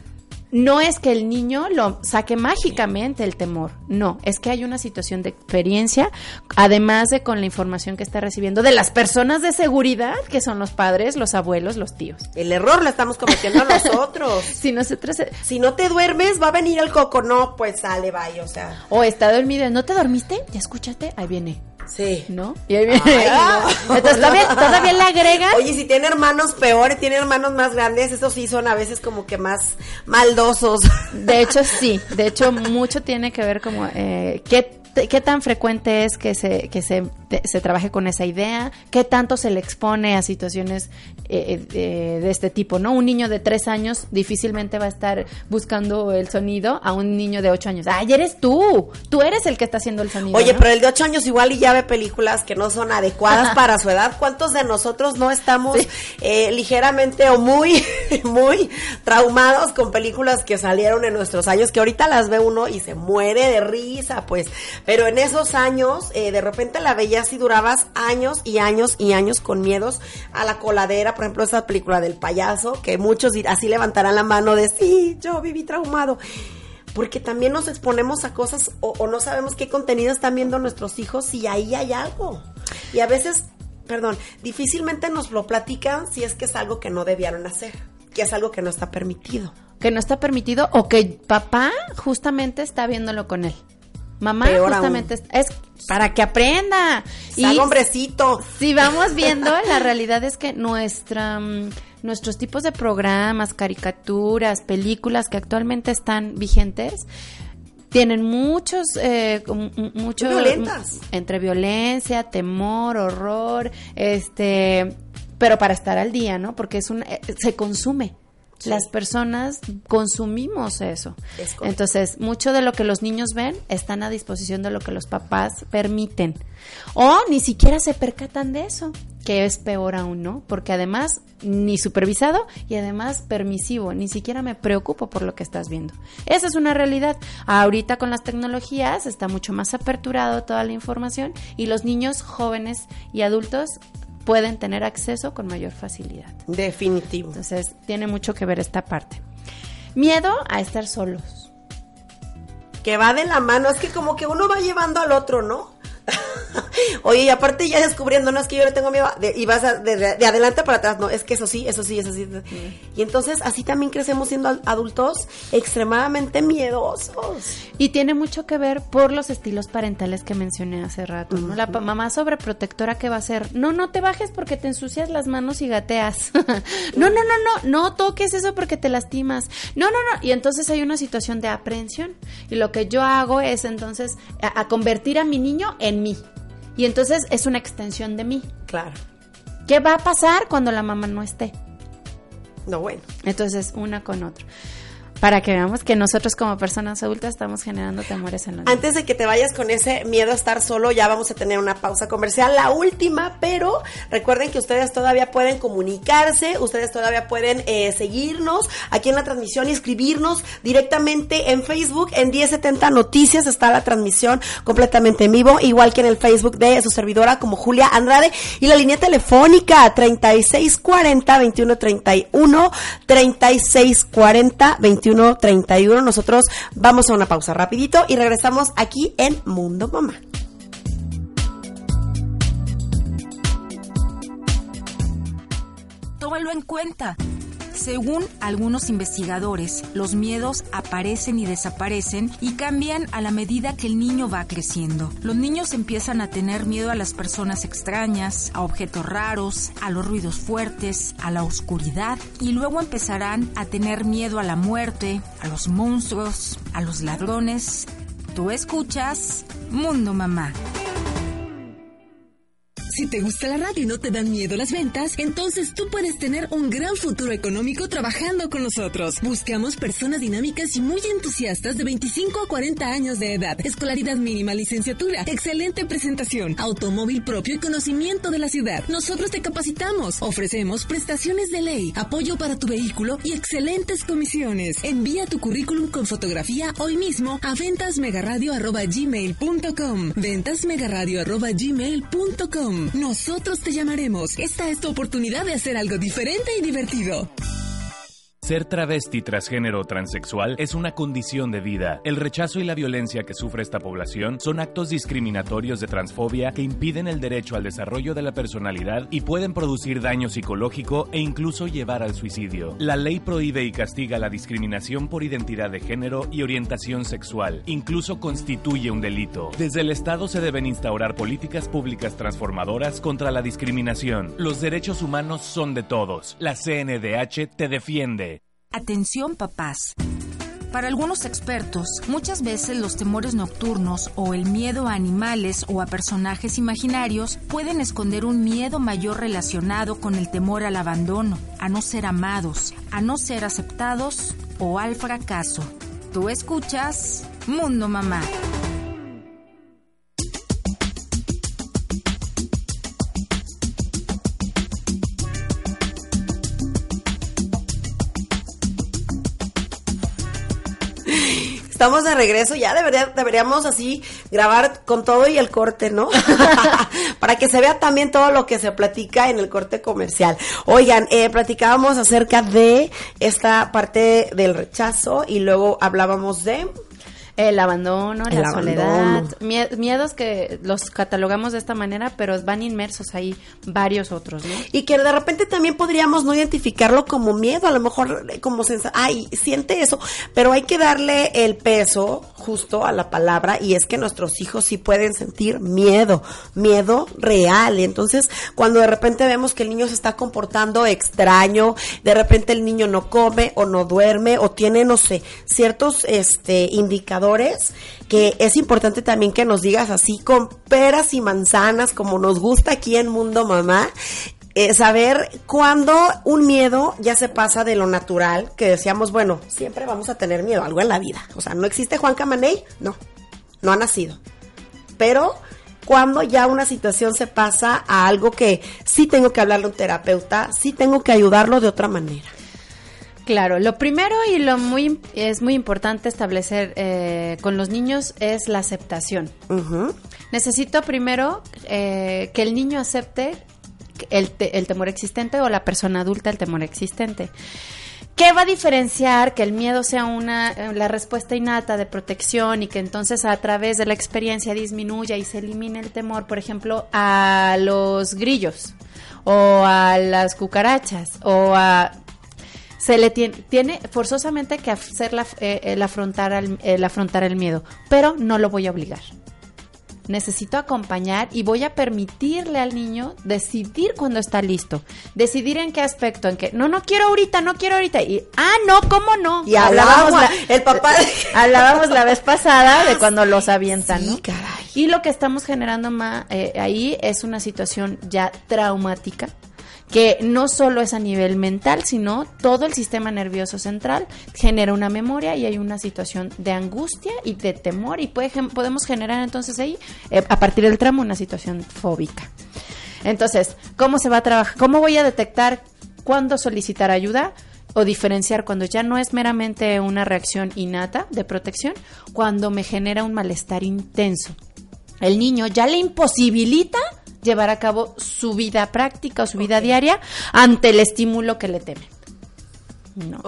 no es que el niño lo saque mágicamente el temor, no, es que hay una situación de experiencia, además de con la información que está recibiendo de las personas de seguridad, que son los padres, los abuelos, los tíos. El error lo estamos cometiendo nosotros. si nosotros... Si no te duermes, va a venir el coco, no, pues sale, vaya, o sea. O está dormido, ¿no te dormiste? ¿Ya escuchaste? Ahí viene. Sí. ¿No? Y ahí viene. Ah, Entonces todavía, todavía le agregan. Oye, si tiene hermanos peores, tiene hermanos más grandes, esos sí son a veces como que más maldosos. De hecho, sí. De hecho, mucho tiene que ver como eh, qué ¿Qué tan frecuente es que se, que se, se, trabaje con esa idea? ¿Qué tanto se le expone a situaciones eh, eh, de este tipo? ¿no? Un niño de tres años difícilmente va a estar buscando el sonido a un niño de ocho años. ¡Ay, eres tú! Tú eres el que está haciendo el sonido. Oye, ¿no? pero el de ocho años igual y ya ve películas que no son adecuadas para su edad. ¿Cuántos de nosotros no estamos sí. eh, ligeramente o muy, muy traumados con películas que salieron en nuestros años que ahorita las ve uno y se muere de risa, pues? Pero en esos años, de repente la veías y durabas años y años y años con miedos a la coladera, por ejemplo, esa película del payaso, que muchos así levantarán la mano de sí, yo viví traumado. Porque también nos exponemos a cosas o, o no sabemos qué contenido están viendo nuestros hijos y ahí hay algo. Y a veces, perdón, difícilmente nos lo platican si es que es algo que no debieron hacer, que es algo que no está permitido. Que no está permitido o que papá justamente está viéndolo con él. Mamá Peor justamente es, es, para que aprenda. Y hombrecito. Si vamos viendo, la realidad es que nuestra um, nuestros tipos de programas, caricaturas, películas que actualmente están vigentes tienen muchos eh, muchos violentas entre violencia, temor, horror, este, pero para estar al día, ¿no? Porque es un eh, se consume. Sí. Las personas consumimos eso. Entonces, mucho de lo que los niños ven están a disposición de lo que los papás permiten. O ni siquiera se percatan de eso, que es peor aún, ¿no? Porque además, ni supervisado y además permisivo, ni siquiera me preocupo por lo que estás viendo. Esa es una realidad. Ahorita con las tecnologías está mucho más aperturado toda la información y los niños jóvenes y adultos pueden tener acceso con mayor facilidad. Definitivo. Entonces, tiene mucho que ver esta parte. Miedo a estar solos. Que va de la mano, es que como que uno va llevando al otro, ¿no? Oye, y aparte ya descubriendo, no es que yo le tengo miedo, de, y vas a, de, de, adelante para atrás, no, es que eso sí, eso sí, eso sí. Mm. Y entonces así también crecemos siendo adultos extremadamente miedosos. Y tiene mucho que ver por los estilos parentales que mencioné hace rato, ¿no? Uh -huh. La mamá sobreprotectora que va a ser, no, no te bajes porque te ensucias las manos y gateas. no, no, no, no, no toques eso porque te lastimas. No, no, no. Y entonces hay una situación de aprehensión. Y lo que yo hago es entonces a, a convertir a mi niño en mí. Y entonces es una extensión de mí. Claro. ¿Qué va a pasar cuando la mamá no esté? No, bueno. Entonces, una con otra para que veamos que nosotros como personas adultas estamos generando temores en los Antes de que te vayas con ese miedo a estar solo, ya vamos a tener una pausa comercial, la última, pero recuerden que ustedes todavía pueden comunicarse, ustedes todavía pueden eh, seguirnos aquí en la transmisión y escribirnos directamente en Facebook, en 1070 Noticias está la transmisión completamente en vivo, igual que en el Facebook de su servidora como Julia Andrade y la línea telefónica 3640 2131 3640 21 31. Nosotros vamos a una pausa rapidito y regresamos aquí en Mundo Mamá. tómalo en cuenta. Según algunos investigadores, los miedos aparecen y desaparecen y cambian a la medida que el niño va creciendo. Los niños empiezan a tener miedo a las personas extrañas, a objetos raros, a los ruidos fuertes, a la oscuridad y luego empezarán a tener miedo a la muerte, a los monstruos, a los ladrones. Tú escuchas Mundo Mamá. Si te gusta la radio y no te dan miedo las ventas, entonces tú puedes tener un gran futuro económico trabajando con nosotros. Buscamos personas dinámicas y muy entusiastas de 25 a 40 años de edad, escolaridad mínima, licenciatura, excelente presentación, automóvil propio y conocimiento de la ciudad. Nosotros te capacitamos, ofrecemos prestaciones de ley, apoyo para tu vehículo y excelentes comisiones. Envía tu currículum con fotografía hoy mismo a ventasmegaradio.gmail.com ventasmegaradio.gmail.com nosotros te llamaremos. Esta es tu oportunidad de hacer algo diferente y divertido. Ser travesti, transgénero o transexual es una condición de vida. El rechazo y la violencia que sufre esta población son actos discriminatorios de transfobia que impiden el derecho al desarrollo de la personalidad y pueden producir daño psicológico e incluso llevar al suicidio. La ley prohíbe y castiga la discriminación por identidad de género y orientación sexual. Incluso constituye un delito. Desde el Estado se deben instaurar políticas públicas transformadoras contra la discriminación. Los derechos humanos son de todos. La CNDH te defiende. Atención papás. Para algunos expertos, muchas veces los temores nocturnos o el miedo a animales o a personajes imaginarios pueden esconder un miedo mayor relacionado con el temor al abandono, a no ser amados, a no ser aceptados o al fracaso. Tú escuchas Mundo Mamá. Estamos de regreso, ya debería, deberíamos así grabar con todo y el corte, ¿no? Para que se vea también todo lo que se platica en el corte comercial. Oigan, eh, platicábamos acerca de esta parte del rechazo y luego hablábamos de el abandono, la soledad, miedos que los catalogamos de esta manera, pero van inmersos ahí varios otros, ¿no? Y que de repente también podríamos no identificarlo como miedo, a lo mejor eh, como sensación, ay, siente eso, pero hay que darle el peso justo a la palabra y es que nuestros hijos sí pueden sentir miedo, miedo real. Entonces, cuando de repente vemos que el niño se está comportando extraño, de repente el niño no come o no duerme o tiene, no sé, ciertos este indicadores que es importante también que nos digas así con peras y manzanas, como nos gusta aquí en Mundo Mamá, eh, saber cuándo un miedo ya se pasa de lo natural, que decíamos, bueno, siempre vamos a tener miedo, algo en la vida. O sea, ¿no existe Juan Camaney? No, no ha nacido. Pero cuando ya una situación se pasa a algo que sí tengo que hablarle a un terapeuta, sí tengo que ayudarlo de otra manera. Claro, lo primero y lo muy es muy importante establecer eh, con los niños es la aceptación. Necesito primero eh, que el niño acepte el, el temor existente o la persona adulta el temor existente. ¿Qué va a diferenciar que el miedo sea una la respuesta innata de protección y que entonces a través de la experiencia disminuya y se elimine el temor, por ejemplo, a los grillos o a las cucarachas o a se le tiene, tiene forzosamente que hacer la, eh, el, afrontar el afrontar el miedo, pero no lo voy a obligar. Necesito acompañar y voy a permitirle al niño decidir cuando está listo. Decidir en qué aspecto, en qué, no, no quiero ahorita, no quiero ahorita. Y, ah, no, ¿cómo no? Y hablábamos, la, el papá. hablábamos la vez pasada de cuando los avientan, ¿no? Y lo que estamos generando más, eh, ahí es una situación ya traumática que no solo es a nivel mental, sino todo el sistema nervioso central genera una memoria y hay una situación de angustia y de temor y podemos generar entonces ahí, eh, a partir del tramo, una situación fóbica. Entonces, ¿cómo se va a trabajar? ¿Cómo voy a detectar cuándo solicitar ayuda? o diferenciar cuando ya no es meramente una reacción innata de protección, cuando me genera un malestar intenso. El niño ya le imposibilita llevar a cabo su vida práctica o su vida diaria ante el estímulo que le teme. No.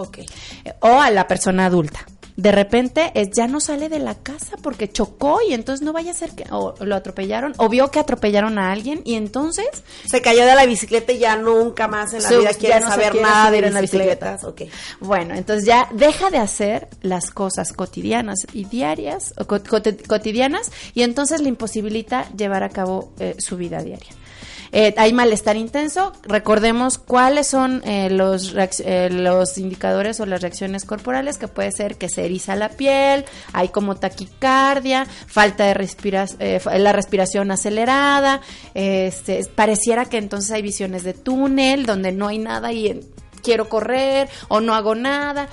O a la persona adulta. De repente es, ya no sale de la casa porque chocó y entonces no vaya a ser que o lo atropellaron o vio que atropellaron a alguien y entonces se cayó de la bicicleta y ya nunca más en la vida quiere saber nada de las bicicletas. Okay. Bueno, entonces ya deja de hacer las cosas cotidianas y diarias, o cotidianas, y entonces le imposibilita llevar a cabo eh, su vida diaria. Eh, hay malestar intenso. Recordemos cuáles son eh, los, eh, los indicadores o las reacciones corporales, que puede ser que se eriza la piel, hay como taquicardia, falta de respiración, la respiración acelerada, este, pareciera que entonces hay visiones de túnel donde no hay nada y quiero correr o no hago nada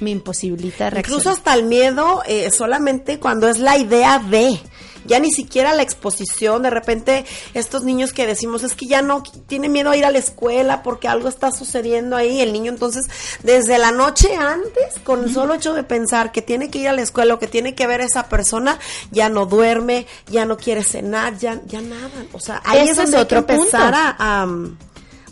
me imposibilita reaccionar. Incluso hasta el miedo solamente cuando es la idea de ya ni siquiera la exposición, de repente estos niños que decimos es que ya no tiene miedo a ir a la escuela porque algo está sucediendo ahí, el niño entonces desde la noche antes, con el solo hecho de pensar que tiene que ir a la escuela o que tiene que ver a esa persona, ya no duerme, ya no quiere cenar, ya, ya nada, o sea, ahí es donde hay que empezar a, a um,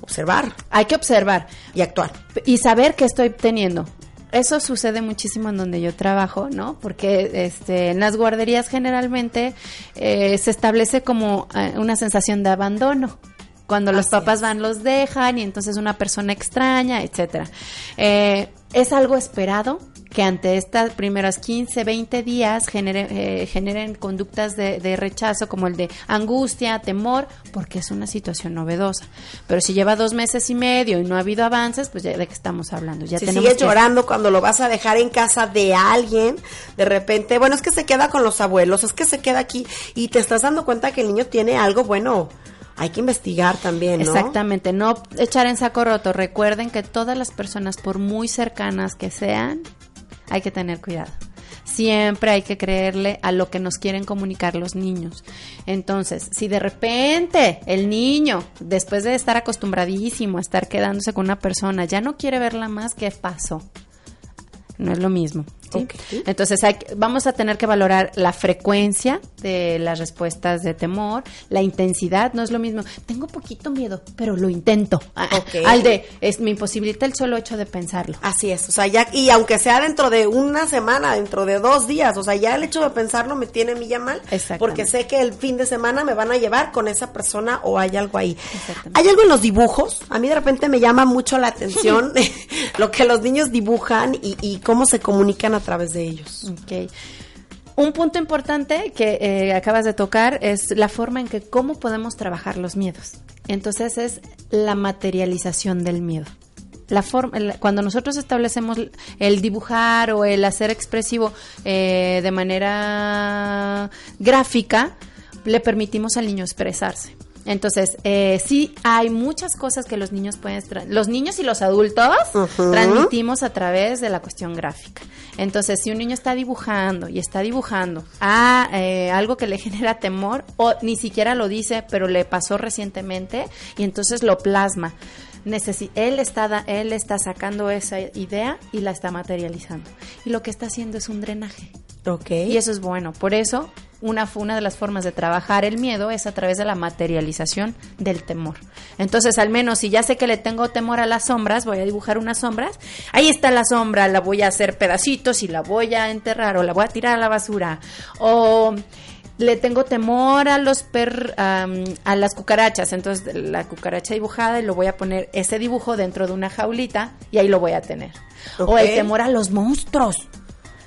observar. Hay que observar. Y actuar. Y saber qué estoy teniendo eso sucede muchísimo en donde yo trabajo, ¿no? Porque este, en las guarderías generalmente eh, se establece como eh, una sensación de abandono. Cuando los papás van, los dejan y entonces una persona extraña, etcétera. Eh, es algo esperado, que ante estas primeras 15, 20 días eh, generen conductas de, rechazo como el de angustia, temor, porque es una situación novedosa. Pero si lleva dos meses y medio y no ha habido avances, pues ya de qué estamos hablando. Ya si sigues llorando cuando lo vas a dejar en casa de alguien, de repente, bueno, es que se queda con los abuelos, es que se queda aquí y te estás dando cuenta que el niño tiene algo bueno hay que investigar también, ¿no? Exactamente, no echar en saco roto. Recuerden que todas las personas, por muy cercanas que sean, hay que tener cuidado. Siempre hay que creerle a lo que nos quieren comunicar los niños. Entonces, si de repente el niño, después de estar acostumbradísimo a estar quedándose con una persona, ya no quiere verla más, ¿qué pasó? No es lo mismo. Entonces vamos a tener que valorar la frecuencia de las respuestas de temor, la intensidad, no es lo mismo. Tengo poquito miedo, pero lo intento. Al de, es, me imposibilita el solo hecho de pensarlo. Así es, o sea, ya, y aunque sea dentro de una semana, dentro de dos días, o sea, ya el hecho de pensarlo me tiene a mí ya mal, porque sé que el fin de semana me van a llevar con esa persona o hay algo ahí. Hay algo en los dibujos, a mí de repente me llama mucho la atención lo que los niños dibujan y, y cómo se comunican a través de ellos. Un punto importante que eh, acabas de tocar es la forma en que cómo podemos trabajar los miedos. Entonces es la materialización del miedo. La forma, cuando nosotros establecemos el dibujar o el hacer expresivo eh, de manera gráfica, le permitimos al niño expresarse. Entonces, eh, sí hay muchas cosas que los niños pueden, los niños y los adultos transmitimos a través de la cuestión gráfica. Entonces, si un niño está dibujando y está dibujando a eh, algo que le genera temor o ni siquiera lo dice, pero le pasó recientemente y entonces lo plasma. él está, él está sacando esa idea y la está materializando. Y lo que está haciendo es un drenaje. Okay. Y eso es bueno. Por eso una, una de las formas de trabajar el miedo es a través de la materialización del temor. Entonces, al menos si ya sé que le tengo temor a las sombras, voy a dibujar unas sombras. Ahí está la sombra, la voy a hacer pedacitos y la voy a enterrar o la voy a tirar a la basura. O le tengo temor a los per, a las cucarachas, entonces la cucaracha dibujada y lo voy a poner ese dibujo dentro de una jaulita y ahí lo voy a tener. O el temor a los monstruos.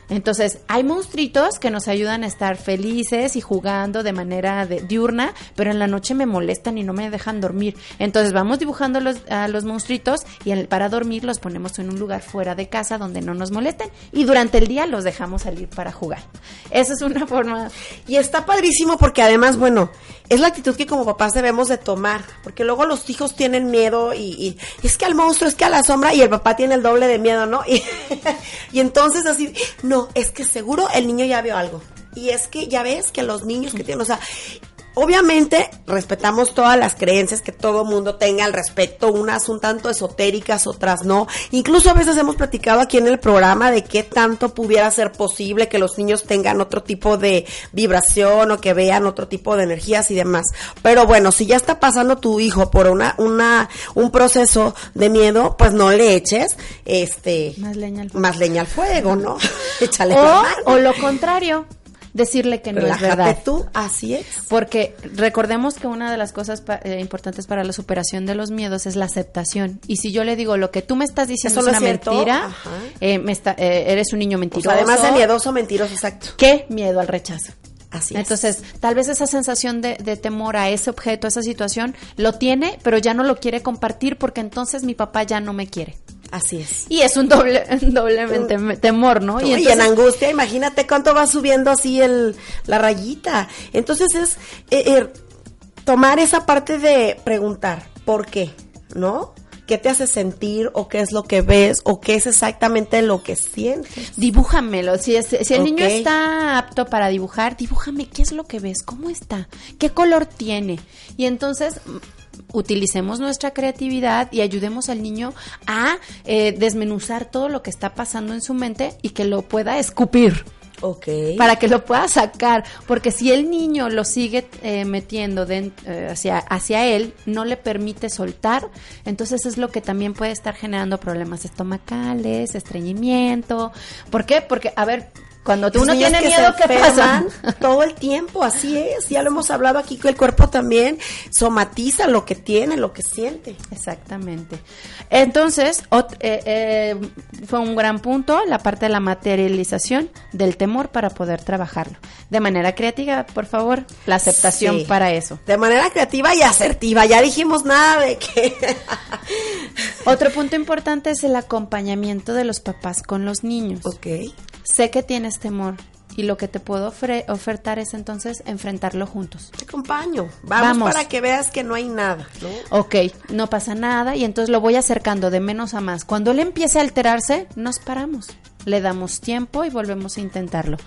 Entonces, hay monstruitos que nos ayudan a estar felices y jugando de manera diurna, pero en la noche me molestan y no me dejan dormir. Entonces, vamos dibujando los, a los monstruitos y para dormir los ponemos en un lugar fuera de casa donde no nos molesten y durante el día los dejamos salir para jugar. Esa es una forma. Y está padrísimo porque además, bueno, es la actitud que como papás debemos de tomar, porque luego los hijos tienen miedo y, es que al monstruo, es que a la sombra y el papá tiene el doble de miedo, ¿no? Y, y entonces así, no, es que seguro el niño ya vio algo. Y es que ya ves que los niños que tienen, o sea, Obviamente respetamos todas las creencias que todo mundo tenga al respecto, unas un tanto esotéricas, otras no. Incluso a veces hemos platicado aquí en el programa de qué tanto pudiera ser posible que los niños tengan otro tipo de vibración o que vean otro tipo de energías y demás. Pero bueno, si ya está pasando tu hijo por una, una, un proceso de miedo, pues no le eches, este, más leña al fuego, más leña al fuego ¿no? Échale o, o lo contrario, decirle que no es verdad. tú, así es. Porque recordemos que una de las cosas eh, importantes para la superación de los miedos es la aceptación. Y si yo le digo lo que tú me estás diciendo es una mentira, eh, me está, eh, eres un niño mentiroso. además de miedoso, mentiroso, exacto. ¿Qué miedo al rechazo? Así es. Entonces, tal vez esa sensación de, de, temor a ese objeto, a esa situación, lo tiene, pero ya no lo quiere compartir porque entonces mi papá ya no me quiere. Así es. Y es un doble, doblemente temor, ¿no? Y, en angustia, imagínate cuánto va subiendo así el, la rayita. Entonces es eh, eh, tomar esa parte de preguntar, ¿por qué? ¿No? ¿Qué te hace sentir o qué es lo que ves o qué es exactamente lo que sientes? Dibújamelo. Si, si el niño está apto para dibujar, dibújame qué es lo que ves, cómo está, qué color tiene. Y entonces utilicemos nuestra creatividad y ayudemos al niño a eh, desmenuzar todo lo que está pasando en su mente y que lo pueda escupir. Ok. Para que lo pueda sacar, porque si el niño lo sigue eh, metiendo eh, hacia, hacia él, no le permite soltar, entonces es lo que también puede estar generando problemas estomacales, estreñimiento. ¿Por qué? Porque, a ver, cuando uno tiene miedo, ¿qué pasa? Todo el tiempo, así es. Ya lo hemos hablado aquí que el cuerpo también somatiza lo que tiene, lo que siente. Exactamente. Entonces, eh, eh, fue un gran punto la parte de la materialización del temor para poder trabajarlo. De manera creativa, por favor, la aceptación para eso. De manera creativa y asertiva. Ya dijimos nada de que... Otro punto importante es el acompañamiento de los papás con los niños. Ok sé que tienes temor y lo que te puedo ofertar es entonces enfrentarlo juntos. Te acompaño. Vamos, para que veas que no hay nada. ¿no? Ok, no pasa nada y entonces lo voy acercando de menos a más. Cuando él empiece a alterarse, nos paramos le damos tiempo y volvemos a intentarlo.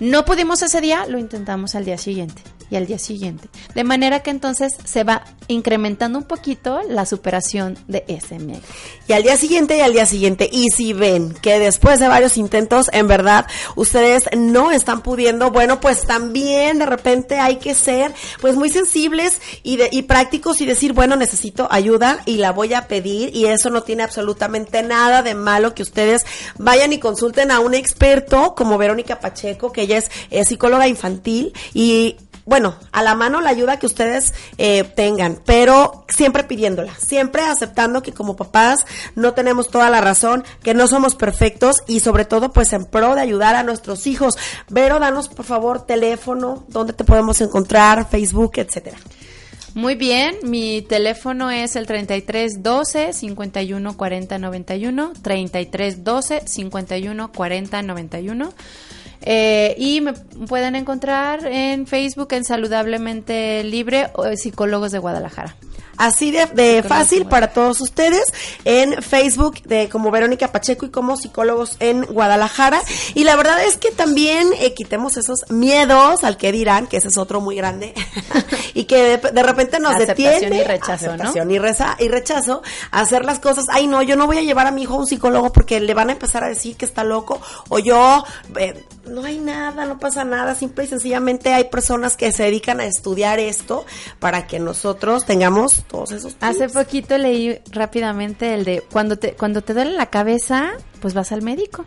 No pudimos ese día, lo intentamos al día siguiente y al día siguiente. De manera que entonces se va incrementando un poquito la superación de ese miedo. Y al día siguiente y al día siguiente. Y si ven que después de varios intentos, en verdad, ustedes no están pudiendo, bueno, pues también de repente hay que ser pues muy sensibles y, de, y prácticos y decir, bueno, necesito ayuda y la voy a pedir y eso no tiene absolutamente nada de malo que ustedes vayan y consulten consulten a un experto como Verónica Pacheco, que ella es, psicóloga infantil y bueno, a la mano la ayuda que ustedes eh, tengan, pero siempre pidiéndola, siempre aceptando que como papás no tenemos toda la razón, que no somos perfectos y sobre todo pues en pro de ayudar a nuestros hijos. Vero, danos por favor teléfono, dónde te podemos encontrar, Facebook, etcétera. Muy bien, mi teléfono es el 33 12 51 40 91, 33 12 51 40 91. y me pueden encontrar en Facebook en Saludablemente Libre o Psicólogos de Guadalajara. Así de, fácil para todos ustedes en Facebook de como Verónica Pacheco y como psicólogos en Guadalajara. Y la verdad es que también eh, quitemos esos miedos al que dirán, que ese es otro muy grande, y que de, repente nos detiene. Y rechazo, aceptación y, reza, y rechazo a hacer las cosas. Ay, no, yo no voy a llevar a mi hijo a un psicólogo porque le van a empezar a decir que está loco. O yo, eh, no hay nada, no pasa nada. Simple y sencillamente hay personas que se dedican a estudiar esto para que nosotros tengamos todos esos Hace poquito leí rápidamente el de cuando te cuando te duele la cabeza, pues vas al médico.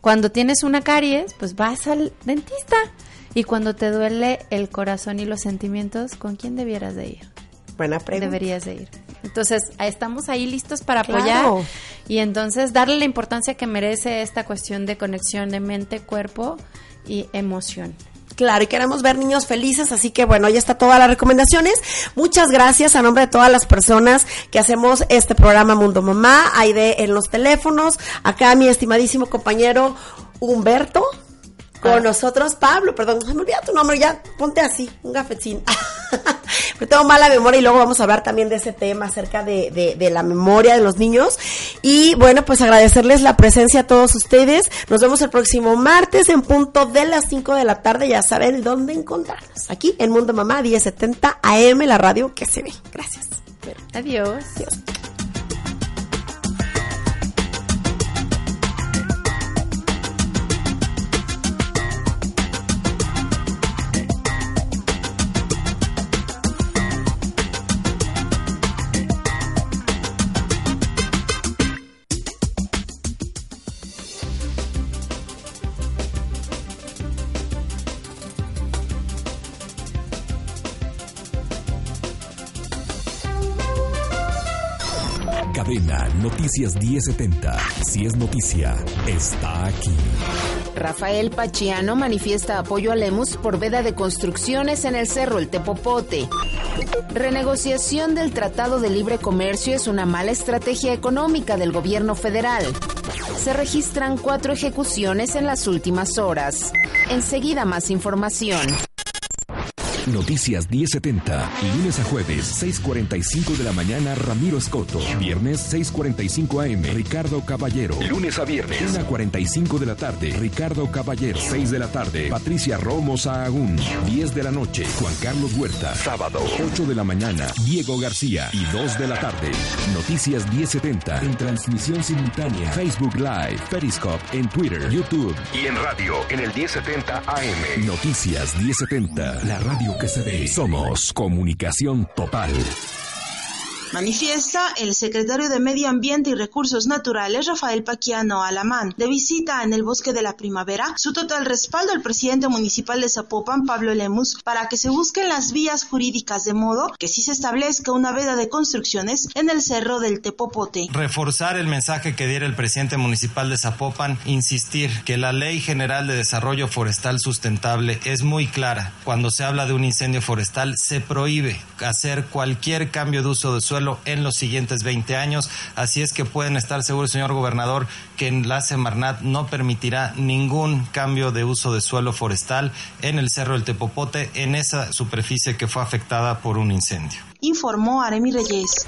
Cuando tienes una caries, pues vas al dentista. Y cuando te duele el corazón y los sentimientos, ¿con quién debieras de ir? Buena pregunta. Deberías de ir. Entonces, estamos ahí listos para apoyar y entonces darle la importancia que merece esta cuestión de conexión de mente, cuerpo y emoción. Claro, y queremos ver niños felices, así que bueno, ya está todas las recomendaciones. Muchas gracias a nombre de todas las personas que hacemos este programa Mundo Mamá, Aide en los teléfonos, acá mi estimadísimo compañero Humberto, con ah. nosotros Pablo, perdón, se me olvida tu nombre, ya ponte así, un gafetín. Pero tengo mala memoria y luego vamos a hablar también de ese tema acerca de, de, la memoria de los niños. Y bueno, pues agradecerles la presencia a todos ustedes. Nos vemos el próximo martes en punto de las 5 de la tarde. Ya saben dónde encontrarnos. Aquí en Mundo Mamá 1070 AM, la radio que se ve. Gracias. Adiós. Adiós. Noticias 1070. Si es noticia, está aquí. Rafael Pachiano manifiesta apoyo a Lemus por veda de construcciones en el Cerro El Tepopote. Renegociación del Tratado de Libre Comercio es una mala estrategia económica del gobierno federal. Se registran cuatro ejecuciones en las últimas horas. Enseguida más información. Noticias 1070, lunes a jueves, 6.45 de la mañana, Ramiro Escoto. Viernes, 6.45 AM, Ricardo Caballero. Lunes a viernes, 1.45 de la tarde, Ricardo Caballero. 6 de la tarde, Patricia Romo Sahagún. 10 de la noche, Juan Carlos Huerta. Sábado, 8 de la mañana, Diego García. Y 2 de la tarde, Noticias 1070, en transmisión simultánea, Facebook Live, Periscope, en Twitter, YouTube. Y en radio, en el 1070 AM. Noticias 1070, la radio Somos Comunicación Total. Manifiesta el secretario de Medio Ambiente y Recursos Naturales, Rafael Paquiano Alamán, de visita en el Bosque de la Primavera, su total respaldo al presidente municipal de Zapopan, Pablo Lemus, para que se busquen las vías jurídicas de modo que sí se establezca una veda de construcciones en el Cerro del Tepopote. Reforzar el mensaje que diera el presidente municipal de Zapopan, insistir que la Ley General de Desarrollo Forestal Sustentable es muy clara. Cuando se habla de un incendio forestal, se prohíbe hacer cualquier cambio de uso de suelo en los siguientes 20 años. Así es que pueden estar seguros, señor gobernador, que la Semarnat no permitirá ningún cambio de uso de suelo forestal en el Cerro del Tepopote, en esa superficie que fue afectada por un incendio. Informó Aremi Reyes.